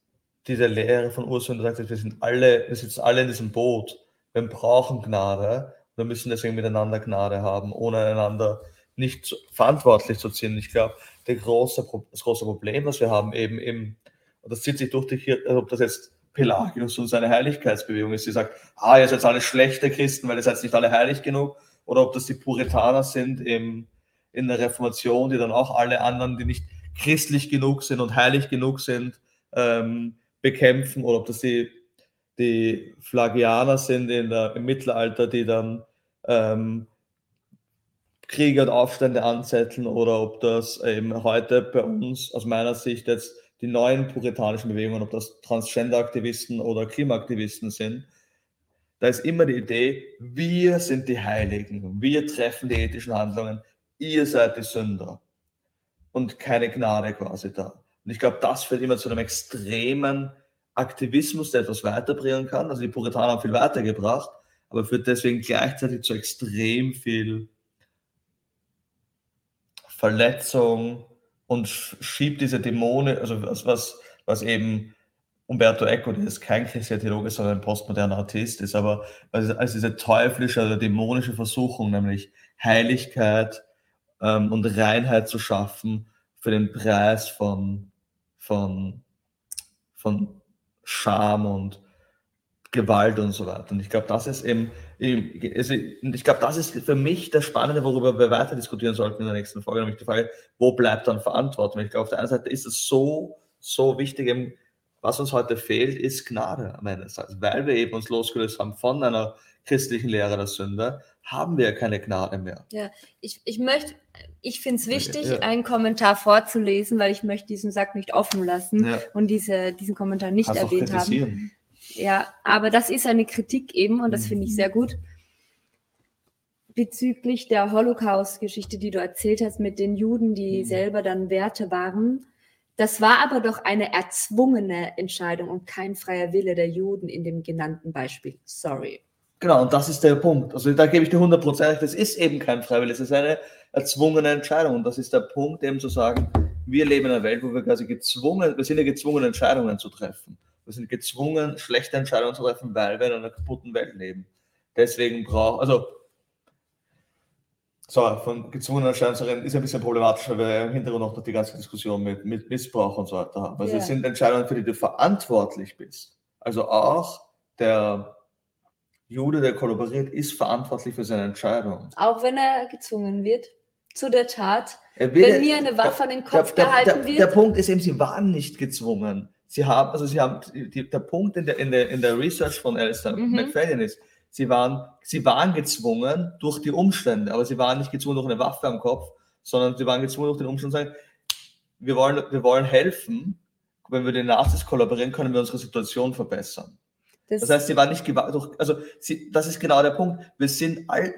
diese Lehre von Ursula sagt, wir sind alle, wir sitzen alle in diesem Boot. Wir brauchen Gnade. Wir müssen deswegen miteinander Gnade haben, ohne einander nicht zu, verantwortlich zu ziehen. Ich glaube, große, das große Problem, was wir haben, eben im, und das zieht sich durch die Kirche, ob das jetzt Pelagius und seine Heiligkeitsbewegung ist, die sagt, ah, ihr seid alle schlechte Christen, weil ihr seid nicht alle heilig genug, oder ob das die Puritaner sind im, in der Reformation, die dann auch alle anderen, die nicht christlich genug sind und heilig genug sind, ähm, bekämpfen, oder ob das die, die Flagianer sind in der, im Mittelalter, die dann ähm, Kriege und Aufstände anzetteln, oder ob das eben heute bei uns aus meiner Sicht jetzt die neuen puritanischen Bewegungen, ob das Transgender-Aktivisten oder Klimaaktivisten sind, da ist immer die Idee, wir sind die Heiligen, wir treffen die ethischen Handlungen, ihr seid die Sünder und keine Gnade quasi da. Und ich glaube, das führt immer zu einem extremen Aktivismus, der etwas weiterbringen kann. Also die Puritaner haben viel weitergebracht, aber führt deswegen gleichzeitig zu extrem viel Verletzung, und schiebt diese Dämonen, also was, was, was eben Umberto Eco, der ist kein christlicher Theologe, sondern ein postmoderner Artist ist, aber als, als diese teuflische oder dämonische Versuchung, nämlich Heiligkeit ähm, und Reinheit zu schaffen für den Preis von, von, von Scham und Gewalt und so weiter. Und ich glaube, das ist eben, also ich glaube, das ist für mich das Spannende, worüber wir weiter diskutieren sollten in der nächsten Folge, nämlich die Frage, wo bleibt dann Verantwortung? Ich glaube, auf der einen Seite ist es so, so wichtig, was uns heute fehlt, ist Gnade am Ende des Tages. Weil wir eben uns losgelöst haben von einer christlichen Lehre der Sünde, haben wir keine Gnade mehr. Ja, ich, ich möchte, ich finde es wichtig, ja. einen Kommentar vorzulesen, weil ich möchte diesen Sack nicht offen lassen ja. und diese, diesen Kommentar nicht Kannst erwähnt haben. Ja, aber das ist eine Kritik eben und das finde ich sehr mhm. gut. Bezüglich der Holocaust-Geschichte, die du erzählt hast mit den Juden, die mhm. selber dann Werte waren. Das war aber doch eine erzwungene Entscheidung und kein freier Wille der Juden in dem genannten Beispiel. Sorry. Genau, und das ist der Punkt. Also da gebe ich dir 100% recht. Das ist eben kein Freiwille, es ist eine erzwungene Entscheidung. Und das ist der Punkt, eben zu sagen, wir leben in einer Welt, wo wir quasi gezwungen, wir sind ja gezwungen, Entscheidungen zu treffen. Wir sind gezwungen, schlechte Entscheidungen zu treffen, weil wir in einer kaputten Welt leben. Deswegen braucht, also, so, von gezwungenen Entscheidungen zu reden, ist ein bisschen problematisch, weil wir im Hintergrund noch die ganze Diskussion mit, mit Missbrauch und so weiter haben. Also, yeah. es sind Entscheidungen, für die du verantwortlich bist. Also, auch der Jude, der kollaboriert, ist verantwortlich für seine Entscheidung. Auch wenn er gezwungen wird zu der Tat. Wenn mir eine Waffe an den Kopf der, gehalten der, wird. Der Punkt ist eben, sie waren nicht gezwungen. Sie haben, also sie haben, die, der Punkt in der, in der, in der Research von Alistair mhm. McFadden ist, sie waren, sie waren gezwungen durch die Umstände, aber sie waren nicht gezwungen durch eine Waffe am Kopf, sondern sie waren gezwungen durch den Umstand zu sagen, wir wollen, wir wollen helfen, wenn wir den Nazis kollaborieren, können wir unsere Situation verbessern. Das, das heißt, sie waren nicht durch, also sie, das ist genau der Punkt. Wir sind all,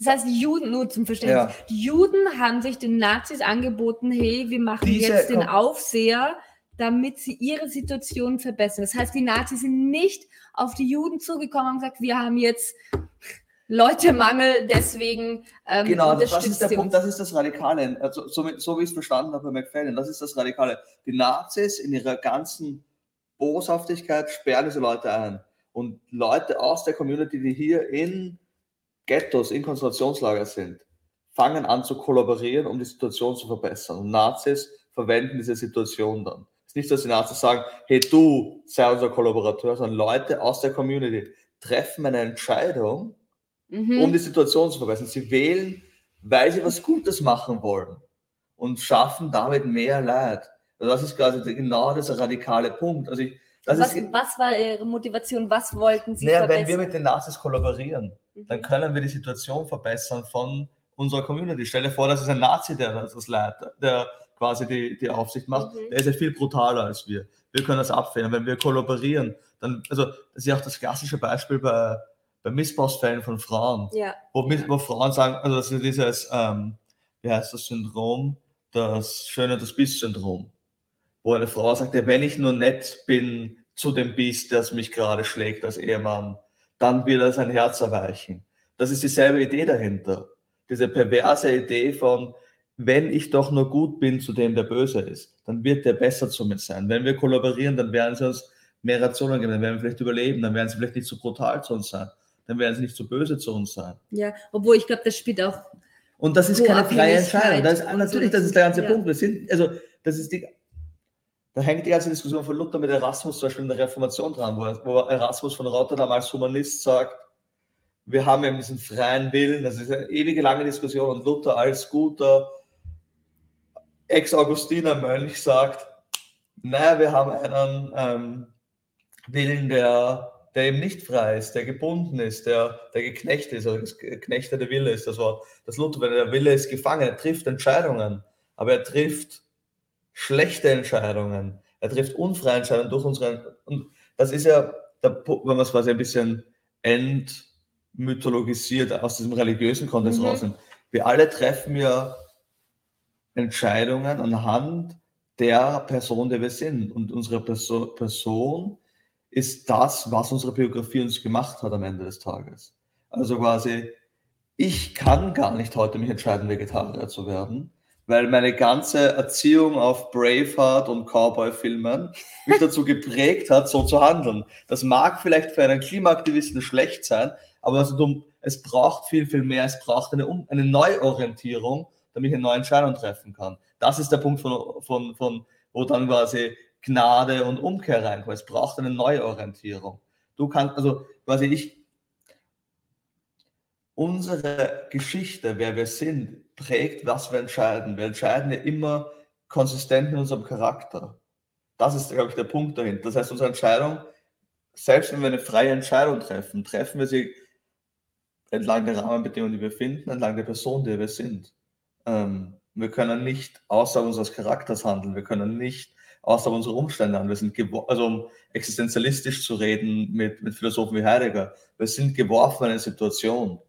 Das heißt, die Juden, nur zum Verständnis, Ja. die Juden haben sich den Nazis angeboten, hey, wir machen Diese- jetzt den. Aufseher, damit sie ihre Situation verbessern. Das heißt, die Nazis sind nicht auf die Juden zugekommen und gesagt, wir haben jetzt Leutemangel, deswegen ähm, Genau, das, das unterstützt ist der Punkt, das ist das Radikale. Also, so, wie- so wie ich es verstanden habe bei McFadden, das ist das Radikale. Die Nazis in ihrer ganzen Boshaftigkeit sperren diese Leute ein. Und Leute aus der Community, die hier in Ghettos, in Konzentrationslager sind, fangen an zu kollaborieren, um die Situation zu verbessern. Und Nazis verwenden diese Situation dann. Es ist nicht, dass die Nazis sagen, hey du, sei unser Kollaborateur, sondern Leute aus der Community treffen eine Entscheidung, Mhm. um die Situation zu verbessern. Sie wählen, weil sie was Gutes machen wollen und schaffen damit mehr Leid. Also das ist quasi genau dieser radikale Punkt. Also ich, das was, ist, was war ihre Motivation? Was wollten sie naja, wenn verbessern? wir mit den Nazis kollaborieren, dann Mhm. können wir die Situation verbessern von unserer Community. Stell dir vor, das ist ein Nazi, der das leitet, der quasi die, die Aufsicht macht. Mhm. Der ist ja viel brutaler als wir. Wir können das abwehren. Wenn wir kollaborieren, dann, also das ist ja auch das klassische Beispiel bei, bei Missbrauchsfällen von Frauen ja. wo, wo Frauen sagen, also das ist dieses, ähm, wie heißt das Syndrom, das Schöne, das Biest-Syndrom, wo eine Frau sagt, ja, wenn ich nur nett bin zu dem Biest, das mich gerade schlägt als Ehemann, dann wird er sein Herz erweichen. Das ist dieselbe Idee dahinter. Diese perverse Idee von, wenn ich doch nur gut bin zu dem, der böse ist, dann wird der besser zu mir sein. Wenn wir kollaborieren, dann werden sie uns mehr Rationen geben, dann werden wir vielleicht überleben, dann werden sie vielleicht nicht so brutal zu uns sein, dann werden sie nicht so böse zu uns sein. ja, obwohl ich glaube, das spielt auch Und das ist keine freie Entscheidung. Das ist, natürlich, das ist der ganze ja. Punkt. Wir sind, also, das ist die, da hängt die ganze Diskussion von Luther mit Erasmus zum Beispiel in der Reformation dran, wo, wo Erasmus von Rotterdam als Humanist sagt, wir haben eben diesen freien Willen, das ist eine ewige lange Diskussion und Luther als guter Ex-Augustiner Mönch sagt, naja, wir haben einen ähm, Willen, der, der eben nicht frei ist, der gebunden ist, der, der geknecht ist, also das geknechtete Wille ist das Wort. Das Luther, wenn der Wille ist gefangen, er trifft Entscheidungen, aber er trifft schlechte Entscheidungen, er trifft unfreie Entscheidungen durch unsere, und das ist ja, der, wenn man es quasi ein bisschen entmythologisiert aus diesem religiösen Kontext Mhm. rausnimmt, wir alle treffen ja Entscheidungen anhand der Person, der wir sind. Und unsere Perso Person ist das, was unsere Biografie uns gemacht hat am Ende des Tages. Also quasi, ich kann gar nicht heute mich entscheiden, Vegetarier zu werden, weil meine ganze Erziehung auf Braveheart und Cowboy-Filmen mich dazu geprägt hat, so zu handeln. Das mag vielleicht für einen Klimaaktivisten schlecht sein, aber also es braucht viel, viel mehr. Es braucht eine, um eine Neuorientierung, damit ich eine neue Entscheidung treffen kann. Das ist der Punkt, von, von, von, wo dann quasi Gnade und Umkehr reinkommt. Es braucht eine Neuorientierung. Du kannst, also quasi ich, unsere Geschichte, wer wir sind, prägt, was wir entscheiden. Wir entscheiden ja immer konsistent in unserem Charakter. Das ist, glaube ich, der Punkt dahinter. Das heißt, unsere Entscheidung, selbst wenn wir eine freie Entscheidung treffen, treffen wir sie entlang der Rahmenbedingungen, die wir finden, entlang der Person, die wir sind. Ähm, wir können nicht außerhalb unseres Charakters handeln. Wir können nicht außerhalb unserer Umstände handeln. Wir sind also um existenzialistisch zu reden mit, mit Philosophen wie Heidegger. Wir sind geworfen in eine Situation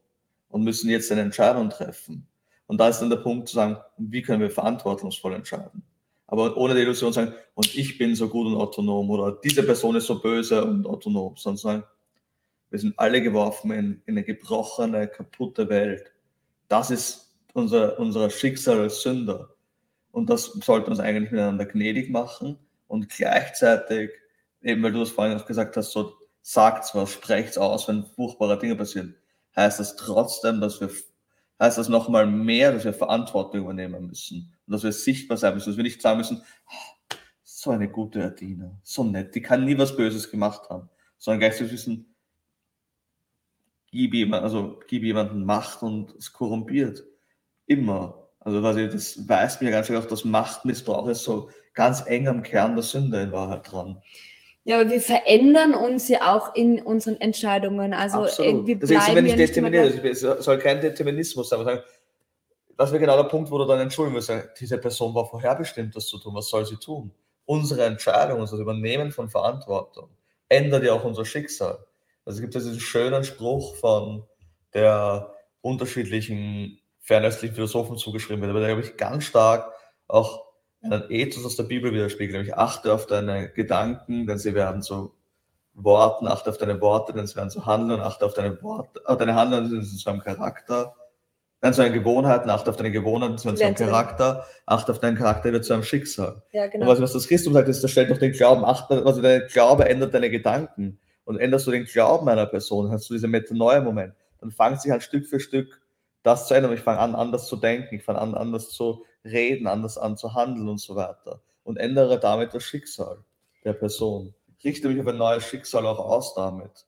und müssen jetzt eine Entscheidung treffen. Und da ist dann der Punkt zu sagen, wie können wir verantwortungsvoll entscheiden? Aber ohne die Illusion zu sagen, und ich bin so gut und autonom oder diese Person ist so böse und autonom, sondern sagen, wir sind alle geworfen in, in eine gebrochene, kaputte Welt. Das ist unser, unser Schicksal als Sünder. Und das sollte uns eigentlich miteinander gnädig machen und gleichzeitig, eben weil du das vorhin auch gesagt hast, so sagt's was, sprecht's aus, wenn furchtbare Dinge passieren, heißt das trotzdem, dass wir, heißt das nochmal mehr, dass wir Verantwortung übernehmen müssen und dass wir sichtbar sein müssen, dass wir nicht sagen müssen, "Ah, so eine gute Adina, so nett, die kann nie was Böses gemacht haben, sondern gleichzeitig wissen, gib jemand, also gib jemanden Macht und es korrumpiert. Immer. Also quasi, das weiß mir ganz schön auch, dass Machtmissbrauch ist so ganz eng am Kern der Sünde in Wahrheit dran. Ja, aber wir verändern uns ja auch in unseren Entscheidungen. Also irgendwie Deswegen sind wir bleiben nicht wir nicht immer determiniert. Es soll kein Determinismus sein. aber sagen, Das wäre genau der Punkt, wo du dann entschuldigen sagen, Diese Person war vorherbestimmt, das zu tun. Was soll sie tun? Unsere Entscheidung, also das Übernehmen von Verantwortung, ändert ja auch unser Schicksal. Also es gibt ja diesen schönen Spruch von der unterschiedlichen fernöstlichen Philosophen zugeschrieben wird, aber der, glaube ich, ganz stark auch einen Ethos aus der Bibel widerspiegelt, nämlich achte auf deine Gedanken, denn sie werden zu Worten, achte auf deine Worte, denn sie werden zu Handeln, achte auf deine Worte, auf deine Handeln, denn sie zu einem Charakter, dann zu deinen Gewohnheiten, achte auf deine Gewohnheiten, zu einem Charakter, achte auf deinen Charakter, wird zu einem Schicksal. Ja, genau. Und was, was das Christum sagt, ist, das stellt doch den Glauben, achte, also dein Glaube ändert deine Gedanken und änderst du den Glauben einer Person, hast du diese Metanoia-Moment, dann fängt sich halt Stück für Stück das zu ändern. Ich fange an, anders zu denken, ich fange an, anders zu reden, anders an zu handeln und so weiter. Und ändere damit das Schicksal der Person. Richte mich auf ein neues Schicksal auch aus damit.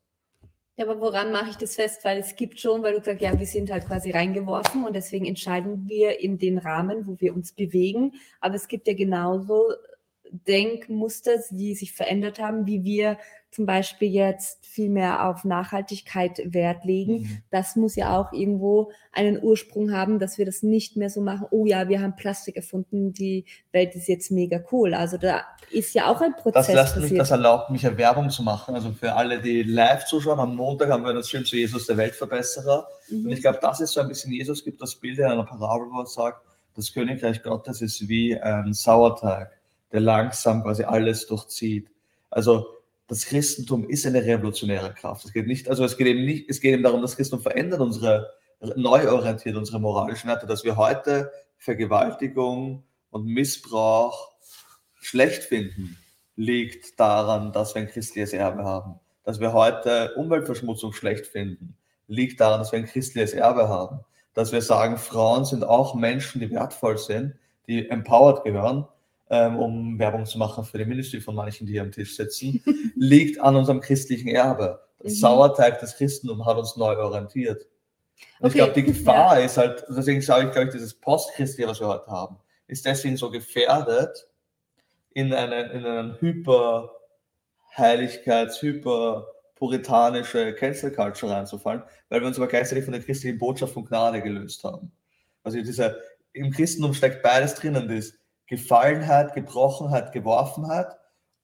Ja, aber woran mache ich das fest? Weil es gibt schon, weil du sagst, ja, wir sind halt quasi reingeworfen und deswegen entscheiden wir in den Rahmen, wo wir uns bewegen. Aber es gibt ja genauso Denkmuster, die sich verändert haben, wie wir zum Beispiel jetzt viel mehr auf Nachhaltigkeit Wert legen. Mhm. Das muss ja auch irgendwo einen Ursprung haben, dass wir das nicht mehr so machen. Oh ja, wir haben Plastik erfunden, die Welt ist jetzt mega cool. Also da ist ja auch ein Prozess. Das lässt mich, das erlaubt mich ja Werbung zu machen. Also für alle, die live zuschauen, am Montag haben wir das Film zu Jesus, der Weltverbesserer. Mhm. Und ich glaube, das ist so ein bisschen, Jesus gibt das Bild in einer Parabel, wo er sagt, das Königreich Gottes ist wie ein Sauerteig, der langsam quasi alles durchzieht. Also das Christentum ist eine revolutionäre Kraft. Es geht nicht, also es geht eben nicht, es geht eben darum, das Christentum verändert unsere, neu orientiert unsere moralischen Werte, dass wir heute Vergewaltigung und Missbrauch schlecht finden, liegt daran, dass wir ein christliches Erbe haben. Dass wir heute Umweltverschmutzung schlecht finden, liegt daran, dass wir ein christliches Erbe haben. Dass wir sagen, Frauen sind auch Menschen, die wertvoll sind, die empowered gehören, ähm, um Werbung zu machen für die Ministry von manchen, die hier am Tisch sitzen, *laughs* liegt an unserem christlichen Erbe. Das mhm. Sauerteig des Christentums hat uns neu orientiert. Und okay. ich glaube, die *laughs* Gefahr ja. ist halt, deswegen sage ich, glaube ich, dieses Postchristliche, was wir heute haben, ist deswegen so gefährdet, in einen, in einen hyper Heiligkeits-, hyper puritanische Cancel Culture reinzufallen, weil wir uns aber gleichzeitig von der christlichen Botschaft von Gnade gelöst haben. Also dieser, im Christentum steckt beides drinnen, das Gefallenheit, Gebrochenheit, Geworfenheit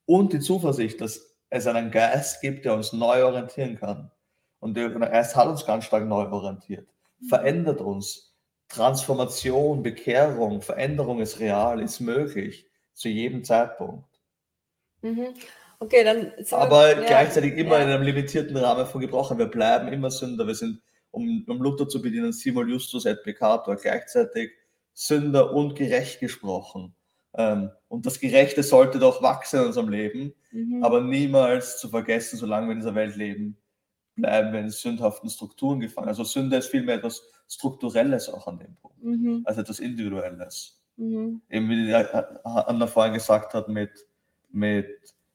und die Zuversicht, dass es einen Geist gibt, der uns neu orientieren kann. Und der Geist hat uns ganz stark neu orientiert, verändert uns. Transformation, Bekehrung, Veränderung ist real, ist möglich zu jedem Zeitpunkt. Mhm. Okay, dann. Aber ja, gleichzeitig immer ja. in einem limitierten Rahmen von gebrochen. Wir bleiben immer Sünder. Wir sind, um, um Luther zu bedienen, simul justus et peccator, gleichzeitig Sünder und gerecht gesprochen. Ähm, und das Gerechte sollte doch wachsen in unserem Leben, mhm. aber niemals zu vergessen, solange wir in dieser Welt leben, bleiben wir in sündhaften Strukturen gefangen. Also Sünde ist vielmehr etwas Strukturelles auch an dem Punkt, mhm. als etwas Individuelles. Mhm. Eben wie Anna vorhin gesagt hat mit, mit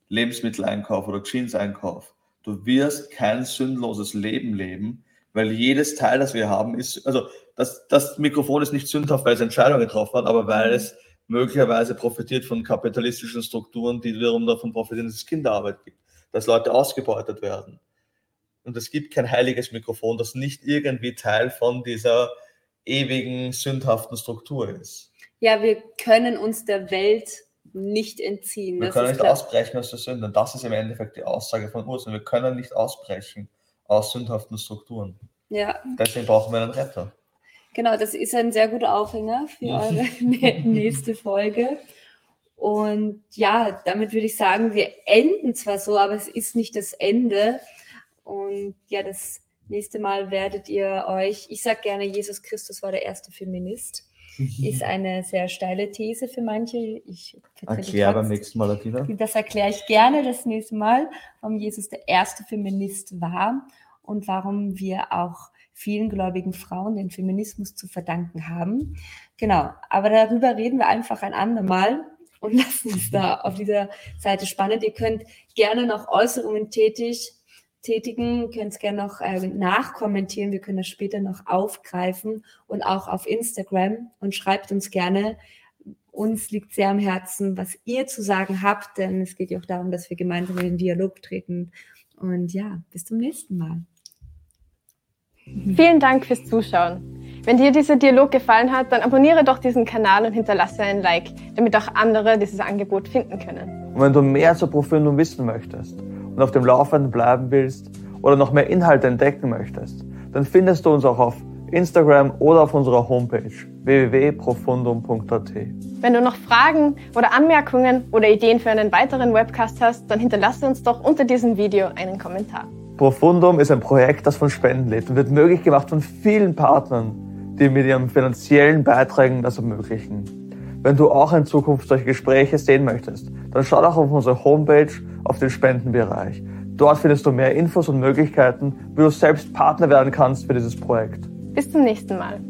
Lebensmitteleinkauf oder Jeans-Einkauf. Du wirst kein sündloses Leben leben, weil jedes Teil, das wir haben, ist, also das, das Mikrofon ist nicht sündhaft, weil es Entscheidungen getroffen hat, aber weil mhm. es möglicherweise profitiert von kapitalistischen Strukturen, die wiederum davon profitieren, dass es Kinderarbeit gibt, dass Leute ausgebeutet werden. Und es gibt kein heiliges Mikrofon, das nicht irgendwie Teil von dieser ewigen, sündhaften Struktur ist. Ja, wir können uns der Welt nicht entziehen. Wir können nicht klar. ausbrechen aus der Sünde. Und das ist im Endeffekt die Aussage von Ursula. Wir können nicht ausbrechen aus sündhaften Strukturen. Ja. Deswegen brauchen wir einen Retter. Genau, das ist ein sehr guter Aufhänger für eure *laughs* nächste Folge. Und ja, damit würde ich sagen, wir enden zwar so, aber es ist nicht das Ende. Und ja, das nächste Mal werdet ihr euch, ich sage gerne, Jesus Christus war der erste Feminist. *laughs* Ist eine sehr steile These für manche. Ich erkläre beim nächsten Mal, Latina. Das erkläre ich gerne das nächste Mal, warum Jesus der erste Feminist war und warum wir auch vielen gläubigen Frauen den Feminismus zu verdanken haben. Genau, aber darüber reden wir einfach ein andermal und *laughs* lassen es da auf dieser Seite spannend. Ihr könnt gerne noch Äußerungen tätig, tätigen, könnt es gerne noch äh, nachkommentieren. Wir können das später noch aufgreifen und auch auf Instagram und schreibt uns gerne. Uns liegt sehr am Herzen, was ihr zu sagen habt, denn es geht ja auch darum, dass wir gemeinsam in den Dialog treten. Und ja, bis zum nächsten Mal. Vielen Dank fürs Zuschauen. Wenn dir dieser Dialog gefallen hat, dann abonniere doch diesen Kanal und hinterlasse ein Like, damit auch andere dieses Angebot finden können. Und wenn du mehr zur Profilung wissen möchtest und auf dem Laufenden bleiben willst oder noch mehr Inhalte entdecken möchtest, dann findest du uns auch auf Instagram oder auf unserer Homepage www.profundum.at. Wenn du noch Fragen oder Anmerkungen oder Ideen für einen weiteren Webcast hast, dann hinterlasse uns doch unter diesem Video einen Kommentar. Profundum ist ein Projekt, das von Spenden lebt und wird möglich gemacht von vielen Partnern, die mit ihren finanziellen Beiträgen das ermöglichen. Wenn du auch in Zukunft solche Gespräche sehen möchtest, dann schau doch auf unsere Homepage auf den Spendenbereich. Dort findest du mehr Infos und Möglichkeiten, wie du selbst Partner werden kannst für dieses Projekt. Bis zum nächsten Mal.